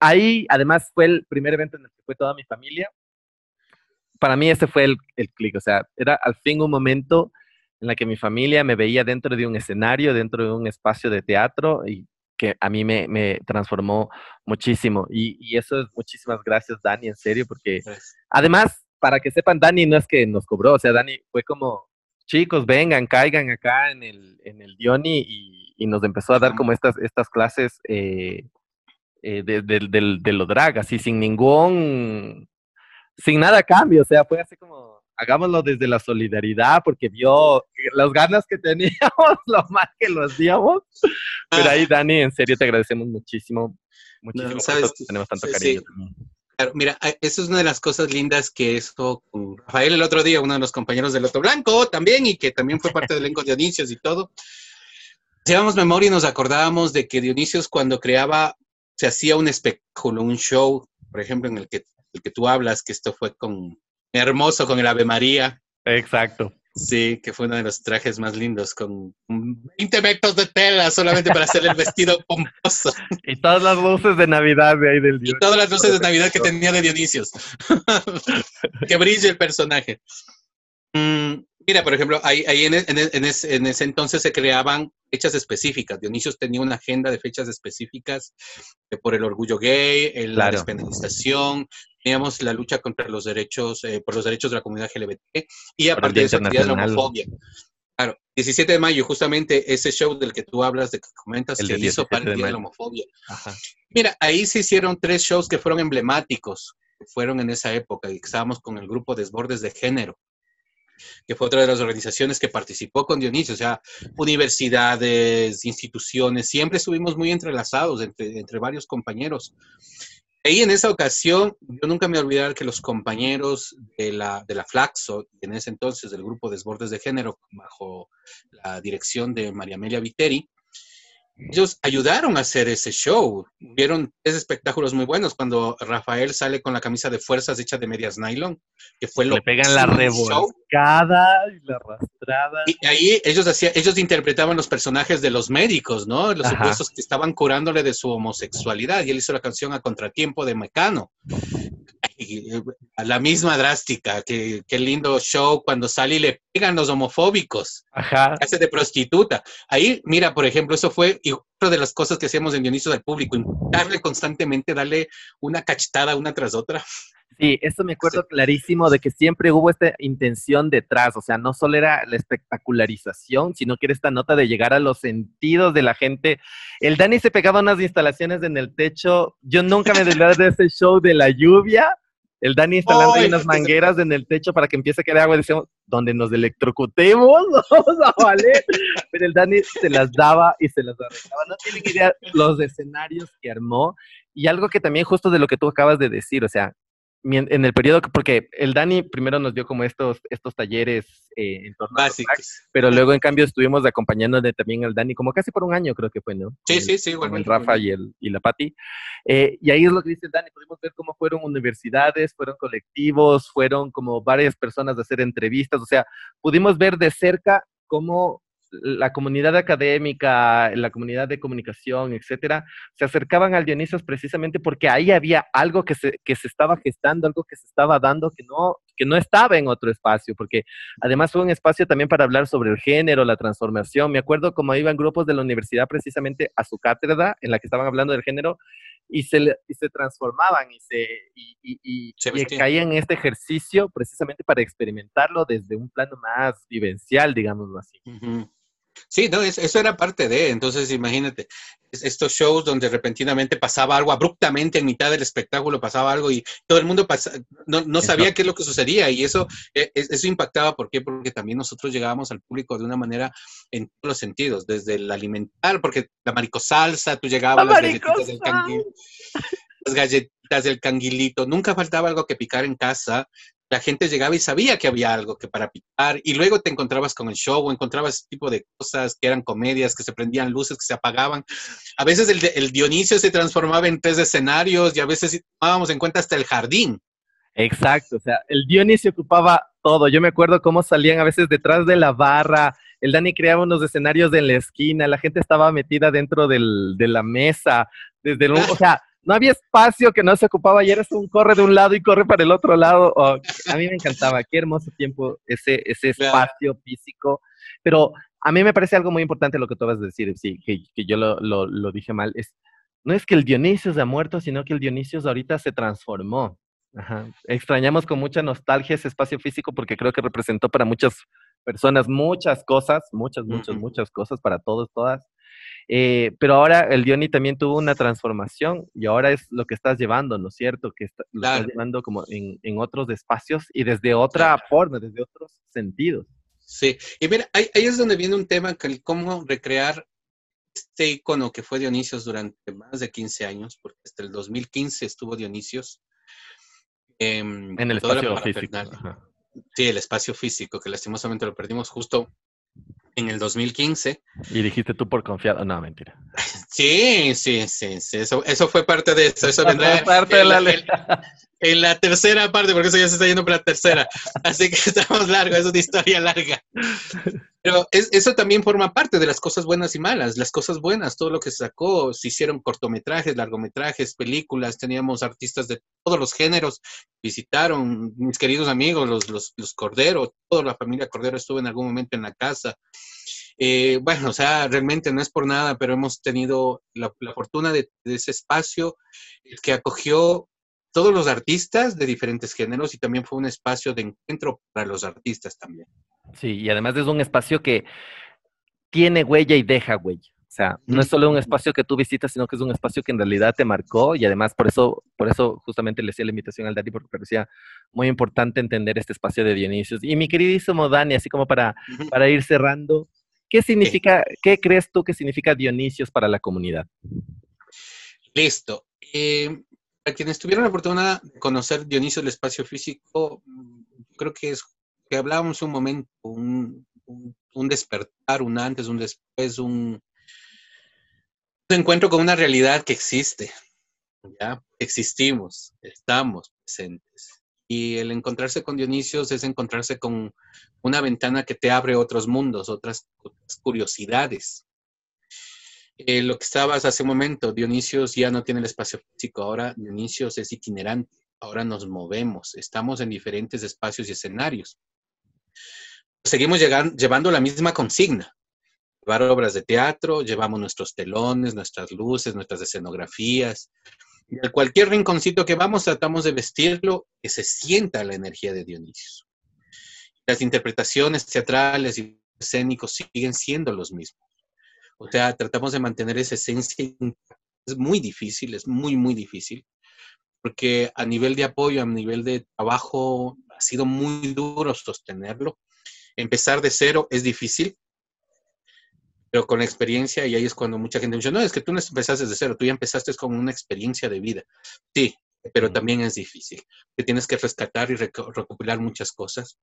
ahí además fue el primer evento en el que fue toda mi familia para mí ese fue el, el clic, o sea, era al fin un momento en la que mi familia me veía dentro de un escenario, dentro de un espacio de teatro y que a mí me, me transformó muchísimo. Y, y, eso es muchísimas gracias, Dani, en serio, porque además, para que sepan, Dani no es que nos cobró, o sea, Dani fue como, chicos, vengan, caigan acá en el, en el Dioni y, y nos empezó a dar como estas, estas clases eh, eh, de, de, de, de, lo drag, así sin ningún sin nada a cambio, o sea, fue así como, hagámoslo desde la solidaridad, porque vio las ganas que teníamos, lo mal que lo hacíamos. Pero ahí, ah. Dani, en serio te agradecemos muchísimo. Muchísimo, ¿sabes? tenemos tanto cariño.
Claro, mira, eso es una de las cosas lindas que eso con Rafael el otro día, uno de los compañeros del Loto Blanco también, y que también fue parte del elenco de Dionisios y todo. Llevamos memoria y nos acordábamos de que Dionisios cuando creaba, se hacía un espectáculo, un show, por ejemplo, en el que el que tú hablas, que esto fue con Hermoso, con el Ave María.
Exacto.
Sí, que fue uno de los trajes más lindos, con 20 metros de tela solamente para hacer el vestido pomposo.
Y todas las luces de Navidad de ahí del
Dionisio. Y todas las luces de Navidad que tenía de Dionisios. que brille el personaje. Mm, mira, por ejemplo, ahí, ahí en, en, ese, entonces se creaban fechas específicas. Dionisios tenía una agenda de fechas específicas por el orgullo gay, la despenalización, teníamos la lucha contra los derechos, eh, por los derechos de la comunidad LGBT y a partir de eso de la homofobia. Claro, 17 de mayo, justamente ese show del que tú hablas, de que comentas, se hizo para de la homofobia. Mira, ahí se hicieron tres shows que fueron emblemáticos, que fueron en esa época, y estábamos con el grupo Desbordes de Género. Que fue otra de las organizaciones que participó con Dionisio, o sea, universidades, instituciones, siempre estuvimos muy entrelazados entre, entre varios compañeros. Ahí en esa ocasión, yo nunca me olvidar que los compañeros de la, de la Flaxo, en ese entonces del grupo Desbordes de Género, bajo la dirección de María Amelia Viteri, ellos ayudaron a hacer ese show. Vieron tres espectáculos muy buenos cuando Rafael sale con la camisa de fuerzas hecha de medias nylon, que fue lo
Le pegan la revolcada y la arrastrada.
Y ahí ellos hacían, ellos interpretaban los personajes de los médicos, ¿no? Los supuestos que estaban curándole de su homosexualidad. Y él hizo la canción a contratiempo de Mecano. Eh, a la misma drástica, que, qué lindo show cuando sale y le pegan los homofóbicos,
Ajá.
hace de prostituta. Ahí, mira, por ejemplo, eso fue otra de las cosas que hacíamos en Dionisio del público, darle constantemente, darle una cachetada una tras otra.
Sí, eso me acuerdo clarísimo de que siempre hubo esta intención detrás, o sea, no solo era la espectacularización, sino que era esta nota de llegar a los sentidos de la gente. El Dani se pegaba unas instalaciones en el techo, yo nunca me olvidé de ese show de la lluvia, el Dani instalando unas mangueras en el techo para que empiece a caer agua y decíamos, donde nos electrocutemos, vamos a valer. Pero el Dani se las daba y se las arreglaba. No tiene que idea los escenarios que armó. Y algo que también justo de lo que tú acabas de decir, o sea, en el periodo, porque el Dani primero nos dio como estos, estos talleres eh, en torno
Básicos.
a pero luego en cambio estuvimos acompañándole también al Dani, como casi por un año creo que fue, ¿no?
Sí,
el,
sí, sí,
Con el Rafa y, el, y la Pati. Eh, y ahí es lo que dice el Dani, pudimos ver cómo fueron universidades, fueron colectivos, fueron como varias personas a hacer entrevistas, o sea, pudimos ver de cerca cómo la comunidad académica, la comunidad de comunicación, etcétera, se acercaban al Dionisios precisamente porque ahí había algo que se, que se estaba gestando, algo que se estaba dando que no, que no estaba en otro espacio, porque además fue un espacio también para hablar sobre el género, la transformación. Me acuerdo como iban grupos de la universidad precisamente a su cátedra en la que estaban hablando del género y se, y se transformaban y, se, y, y, y,
Se
y
vestían.
caían en este ejercicio precisamente para experimentarlo desde un plano más vivencial, digámoslo así.
Sí, no, es- eso era parte de, entonces imagínate, es- estos shows donde repentinamente pasaba algo, abruptamente en mitad del espectáculo pasaba algo y todo el mundo pasa- no, no sabía
Exacto.
qué es lo que sucedía y eso, eh, es- eso impactaba, ¿por qué? Porque también nosotros llegábamos al público de una manera en todos los sentidos, desde el alimentar, porque la maricosalsa, tú llegabas,
¡La
las galletitas del canguil, las galletitas del canguilito, nunca faltaba algo que picar en casa, la gente llegaba y sabía que había algo que para picar y luego te encontrabas con el show o encontrabas ese tipo de cosas que eran comedias, que se prendían luces, que se apagaban. A veces el, el Dionisio se transformaba en tres escenarios y a veces tomábamos en cuenta hasta el jardín.
Exacto, o sea, el Dionisio ocupaba todo. Yo me acuerdo cómo salían a veces detrás de la barra, el Dani creaba unos escenarios en la esquina, la gente estaba metida dentro de la mesa, desde el, o sea, no había espacio que no se ocupaba y eres un corre de un lado y corre para el otro lado. Oh, a mí me encantaba, qué hermoso tiempo ese, ese espacio físico, pero a mí me parece algo muy importante lo que tú vas a decir, sí, que, que yo lo, lo, lo dije mal, es, no es que el Dionisio se ha muerto, sino que el Dionisio ahorita se transformó. Ajá. Extrañamos con mucha nostalgia ese espacio físico porque creo que representó para muchas personas muchas cosas, muchas, muchas, muchas cosas para todos, todas. Eh, pero ahora el Diony también tuvo una transformación y ahora es lo que estás llevando, ¿no es cierto? Que está- lo
Claro.
estás llevando como en, en otros espacios y desde otra
Claro.
forma, desde otros sentidos.
Sí, y mira, ahí, ahí es donde viene un tema, que el cómo recrear este icono que fue Dionisios durante más de 15 años, porque hasta el 2015 estuvo Dionisios. em,
En el espacio físico. ajá.
Sí, el espacio físico, que lastimosamente lo perdimos justo en el 2015.
Y dijiste tú por confiar. No, mentira.
Sí, sí, sí, sí, eso, eso fue parte de eso. Eso vendrá
Fue parte de la
la- en- la tercera parte, porque eso ya se está yendo para la tercera. Así que estamos largos, es una historia larga. Pero es- eso también forma parte de las cosas buenas y malas. Las cosas buenas, todo lo que se sacó, se hicieron cortometrajes, largometrajes, películas, teníamos artistas de todos los géneros, visitaron mis queridos amigos, los, los, los Cordero, toda la familia Cordero estuvo en algún momento en la casa. Eh, bueno, o sea, realmente no es por nada, pero hemos tenido la, la fortuna de ese espacio que acogió todos los artistas de diferentes géneros y también fue un espacio de encuentro para los artistas también.
Sí, y además es un espacio que tiene huella y deja huella. O sea, no es solo un espacio que tú visitas, sino que es un espacio que en realidad te marcó y además por eso, por eso justamente le hacía la invitación al Dani porque parecía muy importante entender este espacio de Dionisios. Y mi queridísimo Dani, así como para, para ir cerrando, ¿qué significa, qué crees tú que significa Dionisios para la comunidad?
Listo. Eh, para quienes tuvieron la oportunidad de conocer Dionisio el espacio físico, creo que es que hablábamos un momento, un, despertar, un antes, un después, un, encuentro con una realidad que existe, ¿ya? Existimos, estamos presentes. Y el encontrarse con Dionisios es encontrarse con una ventana que te abre otros mundos, otras, curiosidades. Eh, lo que estabas hace un momento, Dionisios ya no tiene el espacio físico, ahora Dionisios es itinerante, ahora nos movemos, estamos en diferentes espacios y escenarios. Seguimos llevando la misma consigna, llevar obras de teatro, llevamos nuestros telones, nuestras luces, nuestras escenografías. Y cualquier rinconcito que vamos tratamos de vestirlo que se sienta la energía de Dionisio. Las interpretaciones teatrales y escénicos siguen siendo los mismos. O sea, tratamos de mantener esa esencia. Es muy difícil, es muy, muy difícil, porque a nivel de apoyo, a nivel de trabajo, ha sido muy duro sostenerlo. Empezar de cero es difícil, pero con la experiencia, y ahí es cuando mucha gente dice, no, es que tú no empezaste desde cero, tú ya empezaste con una experiencia de vida. Sí, pero también es difícil, que tienes que rescatar y recopilar muchas cosas.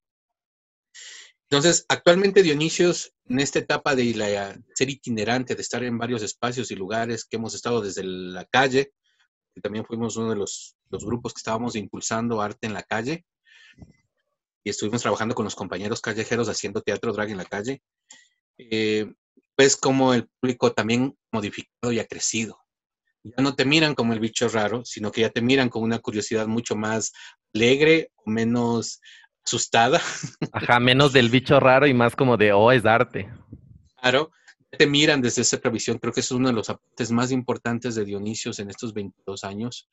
Entonces, actualmente Dionisios, en esta etapa de la, ser itinerante, de estar en varios espacios y lugares que hemos estado desde la calle, que también fuimos uno de los, grupos que estábamos impulsando arte en la calle, y estuvimos trabajando con los compañeros callejeros haciendo teatro drag en la calle. Eh, ves cómo el público también modificado y ha crecido. Ya no te miran como el bicho raro, sino que ya te miran con una curiosidad mucho más alegre o menos asustada.
Ajá, menos del bicho raro y más como de, oh, es arte.
Claro, te miran desde esa previsión. Creo que es uno de los aportes más importantes de Dionisios en estos 22 años.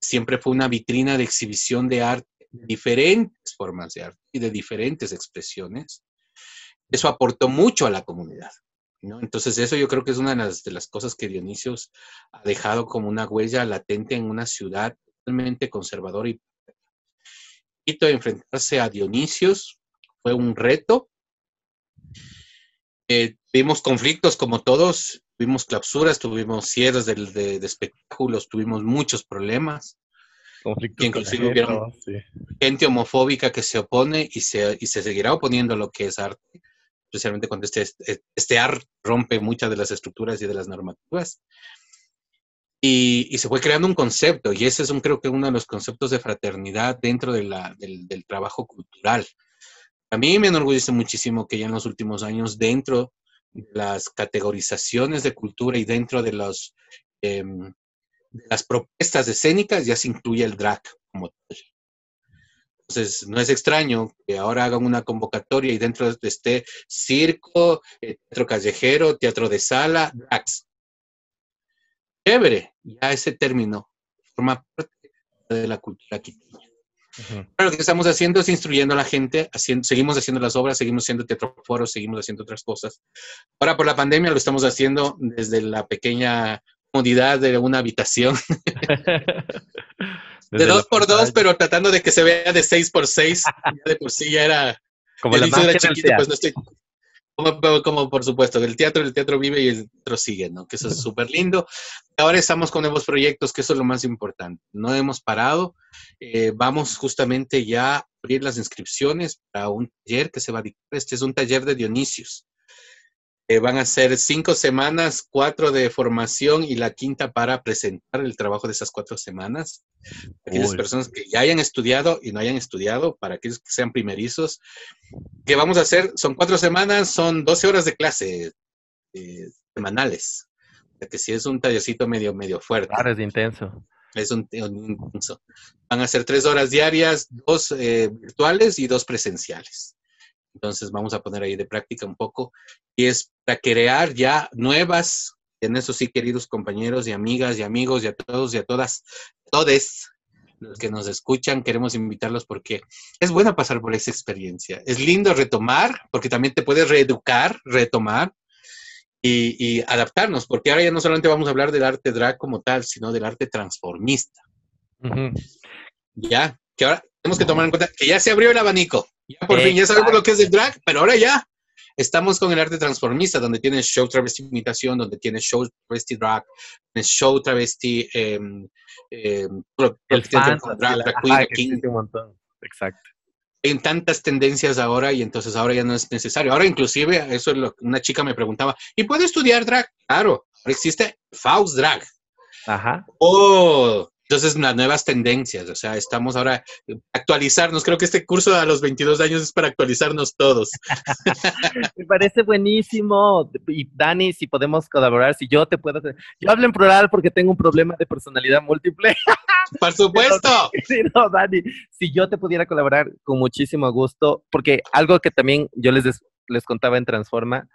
Siempre fue una vitrina de exhibición de arte, de diferentes formas de arte y de diferentes expresiones. Eso aportó mucho a la comunidad. Entonces eso yo creo que es una de las, cosas que Dionisios ha dejado como una huella latente en una ciudad totalmente conservadora y enfrentarse a Dionisios fue un reto. Eh, tuvimos conflictos como todos, tuvimos clausuras, tuvimos cierres de, espectáculos, tuvimos muchos problemas. Conflictos inclusive hubieron gente homofóbica que se opone y se, y se seguirá oponiendo a lo que es arte especialmente cuando este, este, este AR rompe muchas de las estructuras y de las normativas. Y, se fue creando un concepto, y ese es un, creo que uno de los conceptos de fraternidad dentro de la, del, trabajo cultural. A mí me enorgullece muchísimo que ya en los últimos años, dentro de las categorizaciones de cultura y dentro de, los, em, las propuestas escénicas, ya se incluye el drag como tal. Entonces, no es extraño que ahora hagan una convocatoria y dentro de este circo, eh, teatro callejero, teatro de sala, drags. Chévere, ya ese término forma parte de la cultura quiteña. lo que estamos haciendo es instruyendo a la gente, haciendo, seguimos haciendo las obras, seguimos haciendo teatro foros, seguimos haciendo otras cosas. Ahora por la pandemia lo estamos haciendo desde la pequeña comodidad de una habitación. de dos por dos, pero tratando de que se vea de seis por seis. de por sí ya era.
Como la
chiquito, pues no estoy. Como, por supuesto, el teatro, el teatro vive y el teatro sigue, ¿no? Que eso es súper lindo. Ahora estamos con nuevos proyectos, que eso es lo más importante. No hemos parado. Eh, vamos justamente ya a abrir las inscripciones para un taller que se va a dictar. Este es un taller de Dionisios. Eh, van a ser cinco semanas, cuatro de formación y la quinta para presentar el trabajo de esas cuatro semanas. Aquellas personas que ya hayan estudiado y no hayan estudiado, para aquellos que sean primerizos. ¿Qué vamos a hacer? Son cuatro semanas, son 12 horas de clase eh, semanales. Que si es un tallercito medio, medio fuerte.
Claro, es intenso.
Es un, intenso. Van a ser tres horas diarias, dos eh, virtuales y dos presenciales. Entonces vamos a poner ahí de práctica un poco. Y es para crear ya nuevas, en eso sí, queridos compañeros y amigas y amigos y a todos y a todas, todes los que nos escuchan, queremos invitarlos porque es bueno pasar por esa experiencia. Es lindo retomar, porque también te puedes reeducar, retomar. y, adaptarnos, porque ahora ya no solamente vamos a hablar del arte drag como tal, sino del arte transformista. Ya, que ahora tenemos que tomar en cuenta que ya se abrió el abanico. Ya por fin, ya sabemos lo que es el drag, pero ahora ya estamos con el arte transformista, donde tienes show travesti imitación, donde tienes show travesti drag, tienes show travesti eh, eh,
el drag, drag queen. Un montón. Exacto
en tantas tendencias ahora y entonces ahora ya no es necesario. Ahora inclusive, eso es lo que una chica me preguntaba, ¿y puedo estudiar drag? Claro, ahora existe Faust Drag.
Ajá.
Oh, entonces las nuevas tendencias, o sea, estamos ahora actualizarnos. Creo que este curso a los 22 años es para actualizarnos todos.
Me parece buenísimo. Y Dani, si podemos colaborar, si yo te puedo... Yo hablo en plural porque tengo un problema de personalidad múltiple.
Por supuesto.
Sí, no, Dani, si yo te pudiera colaborar con muchísimo gusto, porque algo que también yo les, les contaba en Transforma,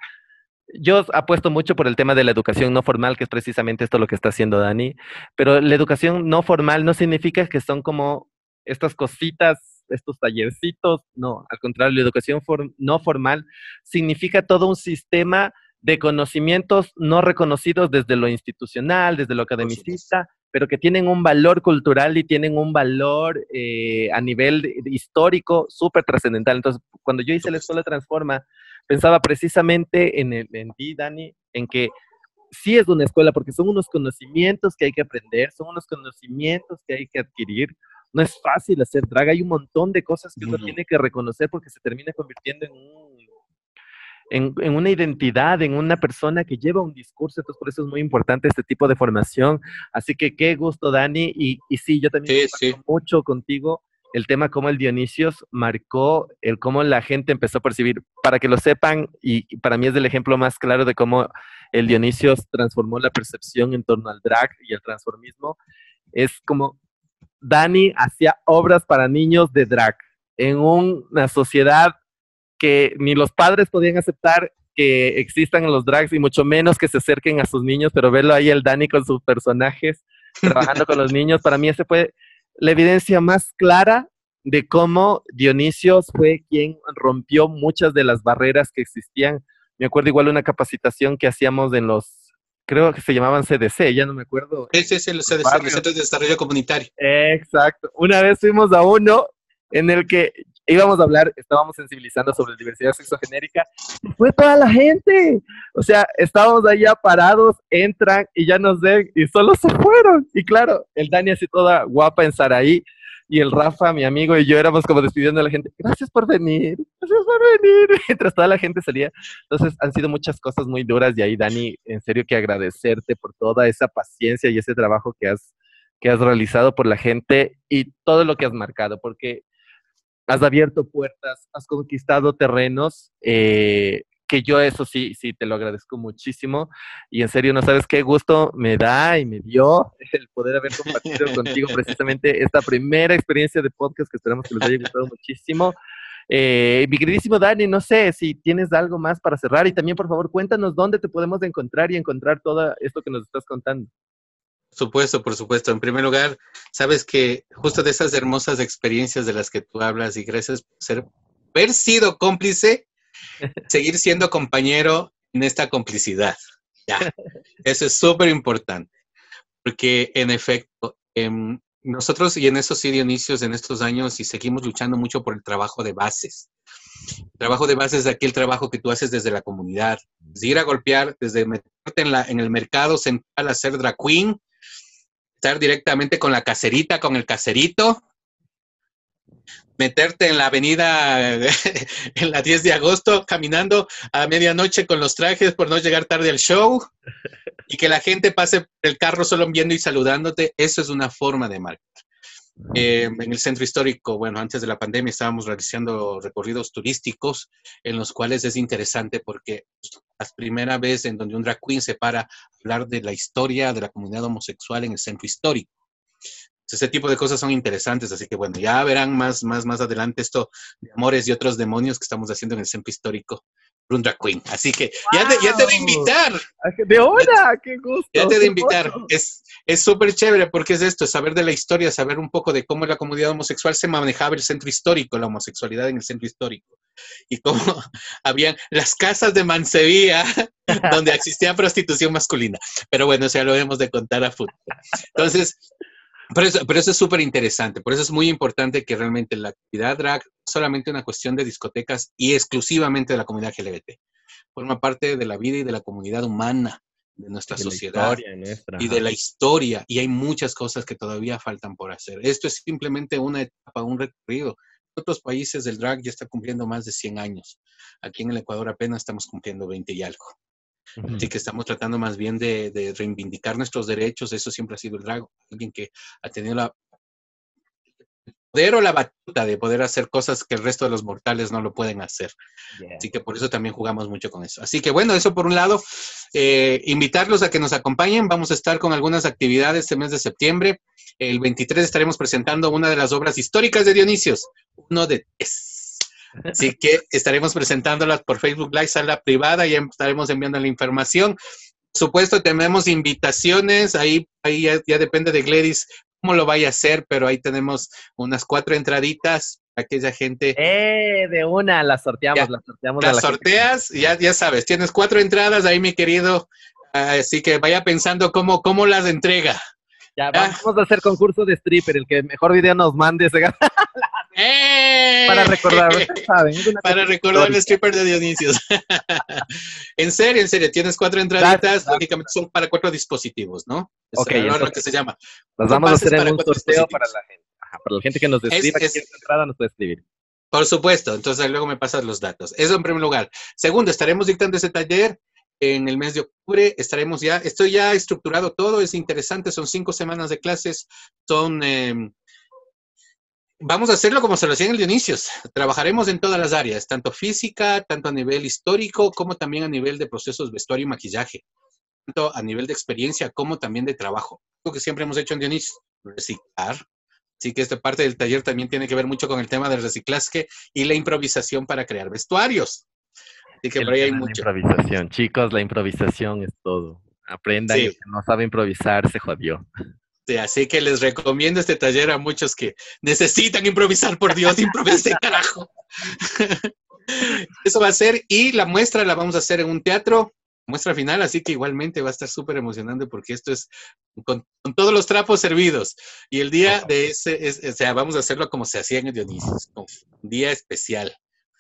yo apuesto mucho por el tema de la educación no formal, que es precisamente esto lo que está haciendo Dani, pero la educación no formal no significa que son como estas cositas, estos tallercitos, no, al contrario, la educación no formal significa todo un sistema de conocimientos no reconocidos desde lo institucional, desde lo academicista, pero que tienen un valor cultural y tienen un valor eh, a nivel histórico súper trascendental. Entonces, cuando yo hice la Escuela Transforma, pensaba precisamente en, el, en ti, Dani, en que sí es una escuela porque son unos conocimientos que hay que aprender, son unos conocimientos que hay que adquirir. No es fácil hacer drag, hay un montón de cosas que uno tiene que reconocer porque se termina convirtiendo en un en, una identidad, en una persona que lleva un discurso, entonces por eso es muy importante este tipo de formación. Así que qué gusto, Dani, y, y sí, yo también sí, mucho contigo el tema cómo el Dionisios marcó el cómo la gente empezó a percibir, para que lo sepan, y para mí es el ejemplo más claro de cómo el Dionisios transformó la percepción en torno al drag y el transformismo, es como Dani hacía obras para niños de drag en una sociedad que ni los padres podían aceptar que existan los drags y mucho menos que se acerquen a sus niños, pero verlo ahí el Dani con sus personajes trabajando con los niños, para mí ese fue la evidencia más clara de cómo Dionisio fue quien rompió muchas de las barreras que existían. Me acuerdo igual una capacitación que hacíamos en los, creo que se llamaban CDC, ya no me acuerdo.
Ese es el CDC, el Centro de Desarrollo Comunitario.
Exacto. Una vez fuimos a uno en el que íbamos a hablar, estábamos sensibilizando sobre la diversidad sexogenérica, y fue toda la gente. O sea, estábamos allá parados, entran y ya nos ven y solo se fueron. Y claro, el Dani así toda guapa en Saraí y el Rafa, mi amigo, y yo éramos como despidiendo a la gente, gracias por venir, gracias por venir, mientras toda la gente salía. Entonces han sido muchas cosas muy duras y ahí, Dani, en serio que agradecerte por toda esa paciencia y ese trabajo que has, que has realizado por la gente y todo lo que has marcado, porque has abierto puertas, has conquistado terrenos, eh, que yo eso sí, sí, te lo agradezco muchísimo. Y en serio, no sabes qué gusto me da y me dio el poder haber compartido contigo precisamente esta primera experiencia de podcast que esperamos que les haya gustado muchísimo. Eh, mi queridísimo Dani, no sé si tienes algo más para cerrar y también por favor cuéntanos dónde te podemos encontrar y encontrar todo esto que nos estás contando
supuesto, por supuesto. En primer lugar, sabes que justo de esas hermosas experiencias de las que tú hablas y gracias por ser, haber sido cómplice, seguir siendo compañero en esta complicidad. Ya, eso es súper importante. Porque en efecto, em, nosotros y en esos sí, inicios en estos años, y seguimos luchando mucho por el trabajo de bases. El trabajo de bases es aquel trabajo que tú haces desde la comunidad, desde ir a golpear, desde meterte en, la, en el mercado central a ser drag queen, directamente con la caserita, con el caserito, meterte en la avenida en la 10 de agosto caminando a medianoche con los trajes por no llegar tarde al show y que la gente pase el carro solo viendo y saludándote, eso es una forma de marcar. Eh, en el centro histórico, bueno, antes de la pandemia estábamos realizando recorridos turísticos en los cuales es interesante porque es la primera vez en donde un drag queen se para a hablar de la historia de la comunidad homosexual en el centro histórico. Ese tipo de cosas son interesantes, así que bueno, ya verán más, más, más adelante esto de amores y otros demonios que estamos haciendo en el centro histórico un drag queen. Así que ya, te, ya te de invitar.
De hora, qué gusto.
Ya te de invitar. Es súper chévere porque es esto, saber de la historia, saber un poco de cómo la comunidad homosexual se manejaba el centro histórico, la homosexualidad en el centro histórico. y cómo habían las casas de Mansevía donde existía prostitución masculina. Pero bueno, ya lo debemos de contar a futuro. Entonces, pero eso, pero eso es súper interesante, por eso es muy importante que realmente la actividad drag no solamente una cuestión de discotecas y exclusivamente de la comunidad LGBT, forma parte de la vida y de la comunidad humana de nuestra sociedad y de la historia, y hay muchas cosas que todavía faltan por hacer. Esto es simplemente una etapa, un recorrido. Otros países del drag ya está cumpliendo más de 100 años. Aquí en el Ecuador apenas estamos cumpliendo 20 y algo. Así que estamos tratando más bien de, reivindicar nuestros derechos. Eso siempre ha sido el drag. Alguien que ha tenido la poder o la batuta de poder hacer cosas que el resto de los mortales no lo pueden hacer. Así que por eso también jugamos mucho con eso. Así que bueno, eso por un lado, eh, invitarlos a que nos acompañen. Vamos a estar con algunas actividades este mes de septiembre. El 23 estaremos presentando una de las obras históricas de Dionisios, uno de Así que estaremos presentándolas por Facebook Live, sala privada, y estaremos enviando la información. Por supuesto, tenemos invitaciones, ahí, ahí ya, depende de Gladys cómo lo vaya a hacer, pero ahí tenemos unas cuatro entraditas aquella gente.
¡Eh! De una, las sorteamos, las sorteamos.
Las sorteas, ya, ya sabes, tienes cuatro entradas ahí, mi querido. Así que vaya pensando cómo, cómo las entrega.
Ya, vamos a hacer concurso de stripper. El que mejor video nos mande se gana
¡Eh!
Para recordar, ¿saben?
Para recordar el stripper de Dionisios. en serio, en serio, tienes cuatro entraditas, lógicamente son para cuatro dispositivos, ¿no?
Es ok, lo
que se llama.
Las vamos a hacer en un sorteo para la gente. para la gente que nos escriba, es, que entrada nos puede escribir.
Por supuesto, entonces luego me pasas los datos. Eso en primer lugar. Segundo, estaremos dictando ese taller en el mes de octubre. Estaremos ya, estoy ya estructurado todo, es interesante, son cinco semanas de clases, son... Eh, Vamos a hacerlo como se lo hacía en el Dionisios. Trabajaremos en todas las áreas, tanto física, tanto a nivel histórico, como también a nivel de procesos vestuario y maquillaje, tanto a nivel de experiencia como también de trabajo. Lo que siempre hemos hecho en Dionisios, reciclar. Así que esta parte del taller también tiene que ver mucho con el tema del reciclaje y la improvisación para crear vestuarios.
Así que por ahí hay mucho. La improvisación, chicos, la improvisación es todo. Aprendan, que no sabe improvisar, se jodió.
Este, así que les recomiendo este taller a muchos que necesitan improvisar, por Dios, improvisen, carajo. Eso va a ser, y la muestra la vamos a hacer en un teatro, muestra final, así que igualmente va a estar súper emocionante porque esto es con, todos los trapos servidos. Y el día de ese, es, o sea, vamos a hacerlo como se hacía en el Dionisio, un día especial,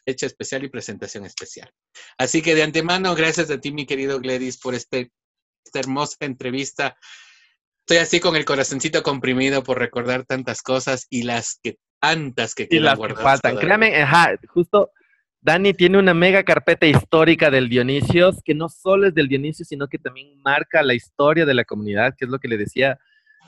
fecha especial y presentación especial. Así que de antemano, gracias a ti, mi querido Gladys, por este, esta hermosa entrevista estoy así con el corazoncito comprimido por recordar tantas cosas y las que tantas que
quedan y las que faltan. Créame, ajá, justo Dani tiene una mega carpeta histórica del Dionisios, que no solo es del Dionisio, sino que también marca la historia de la comunidad, que es lo que le decía.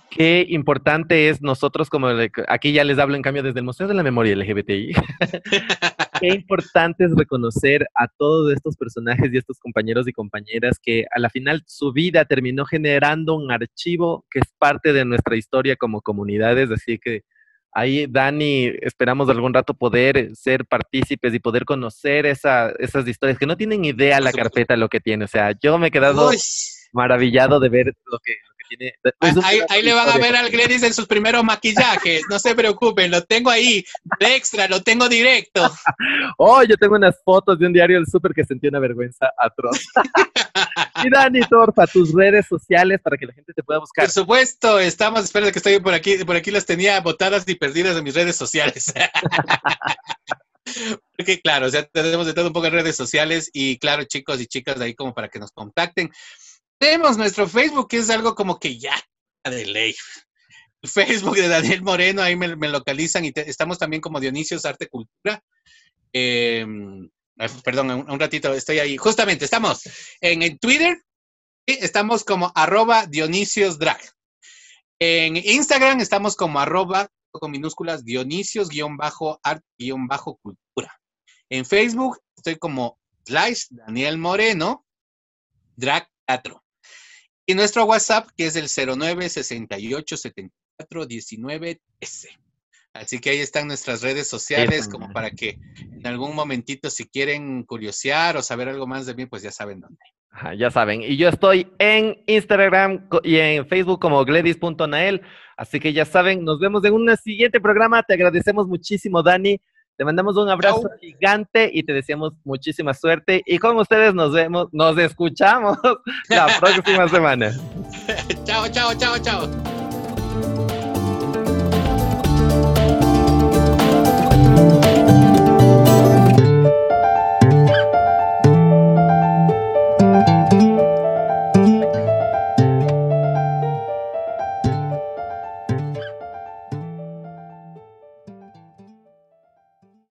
Qué importante es nosotros, como aquí ya les hablo en cambio desde el Museo de la Memoria LGBTI, qué importante es reconocer a todos estos personajes y estos compañeros y compañeras que a la final su vida terminó generando un archivo que es parte de nuestra historia como comunidades, así que ahí Dani, esperamos algún rato poder ser partícipes y poder conocer esa, esas historias que no tienen idea la carpeta lo que tiene, o sea, yo me he quedado maravillado de ver lo que, tiene.
Ahí, le van a ver al Gladys en sus primeros maquillajes, no se preocupen, lo tengo ahí, de extra, lo tengo directo.
oh, yo tengo unas fotos de un diario del súper que sentí una vergüenza atroz. y Dani Torfa, tus redes sociales para que la gente te pueda buscar.
Por supuesto, estamos, espera que estoy por aquí, por aquí las tenía botadas y perdidas en mis redes sociales. Porque claro, o sea, tenemos de todo un poco en redes sociales y claro, chicos y chicas de ahí como para que nos contacten. Tenemos nuestro Facebook, que es algo como que ya de ley. Facebook de Daniel Moreno, ahí me, localizan y estamos también como Dionisios Arte Cultura. Em, perdón, un, ratito, estoy ahí. Justamente, estamos en, Twitter, estamos como arroba Dionisios Drag. En Instagram estamos como arroba con minúsculas Dionisios-art-cultura. En Facebook estoy como slash Daniel Moreno, Drag 4. Y nuestro WhatsApp, que es el 0968741913. Así que ahí están nuestras redes sociales, como para que en algún momentito, si quieren curiosear o saber algo más de mí, pues ya saben dónde.
ya saben. Y yo estoy en Instagram y en Facebook como gledis.nael. Así que ya saben, nos vemos en un siguiente programa. Te agradecemos muchísimo, Dani. Te mandamos un abrazo gigante y te deseamos muchísima suerte. Y con ustedes nos vemos, nos escuchamos la próxima semana.
chao, chao, chao, chao.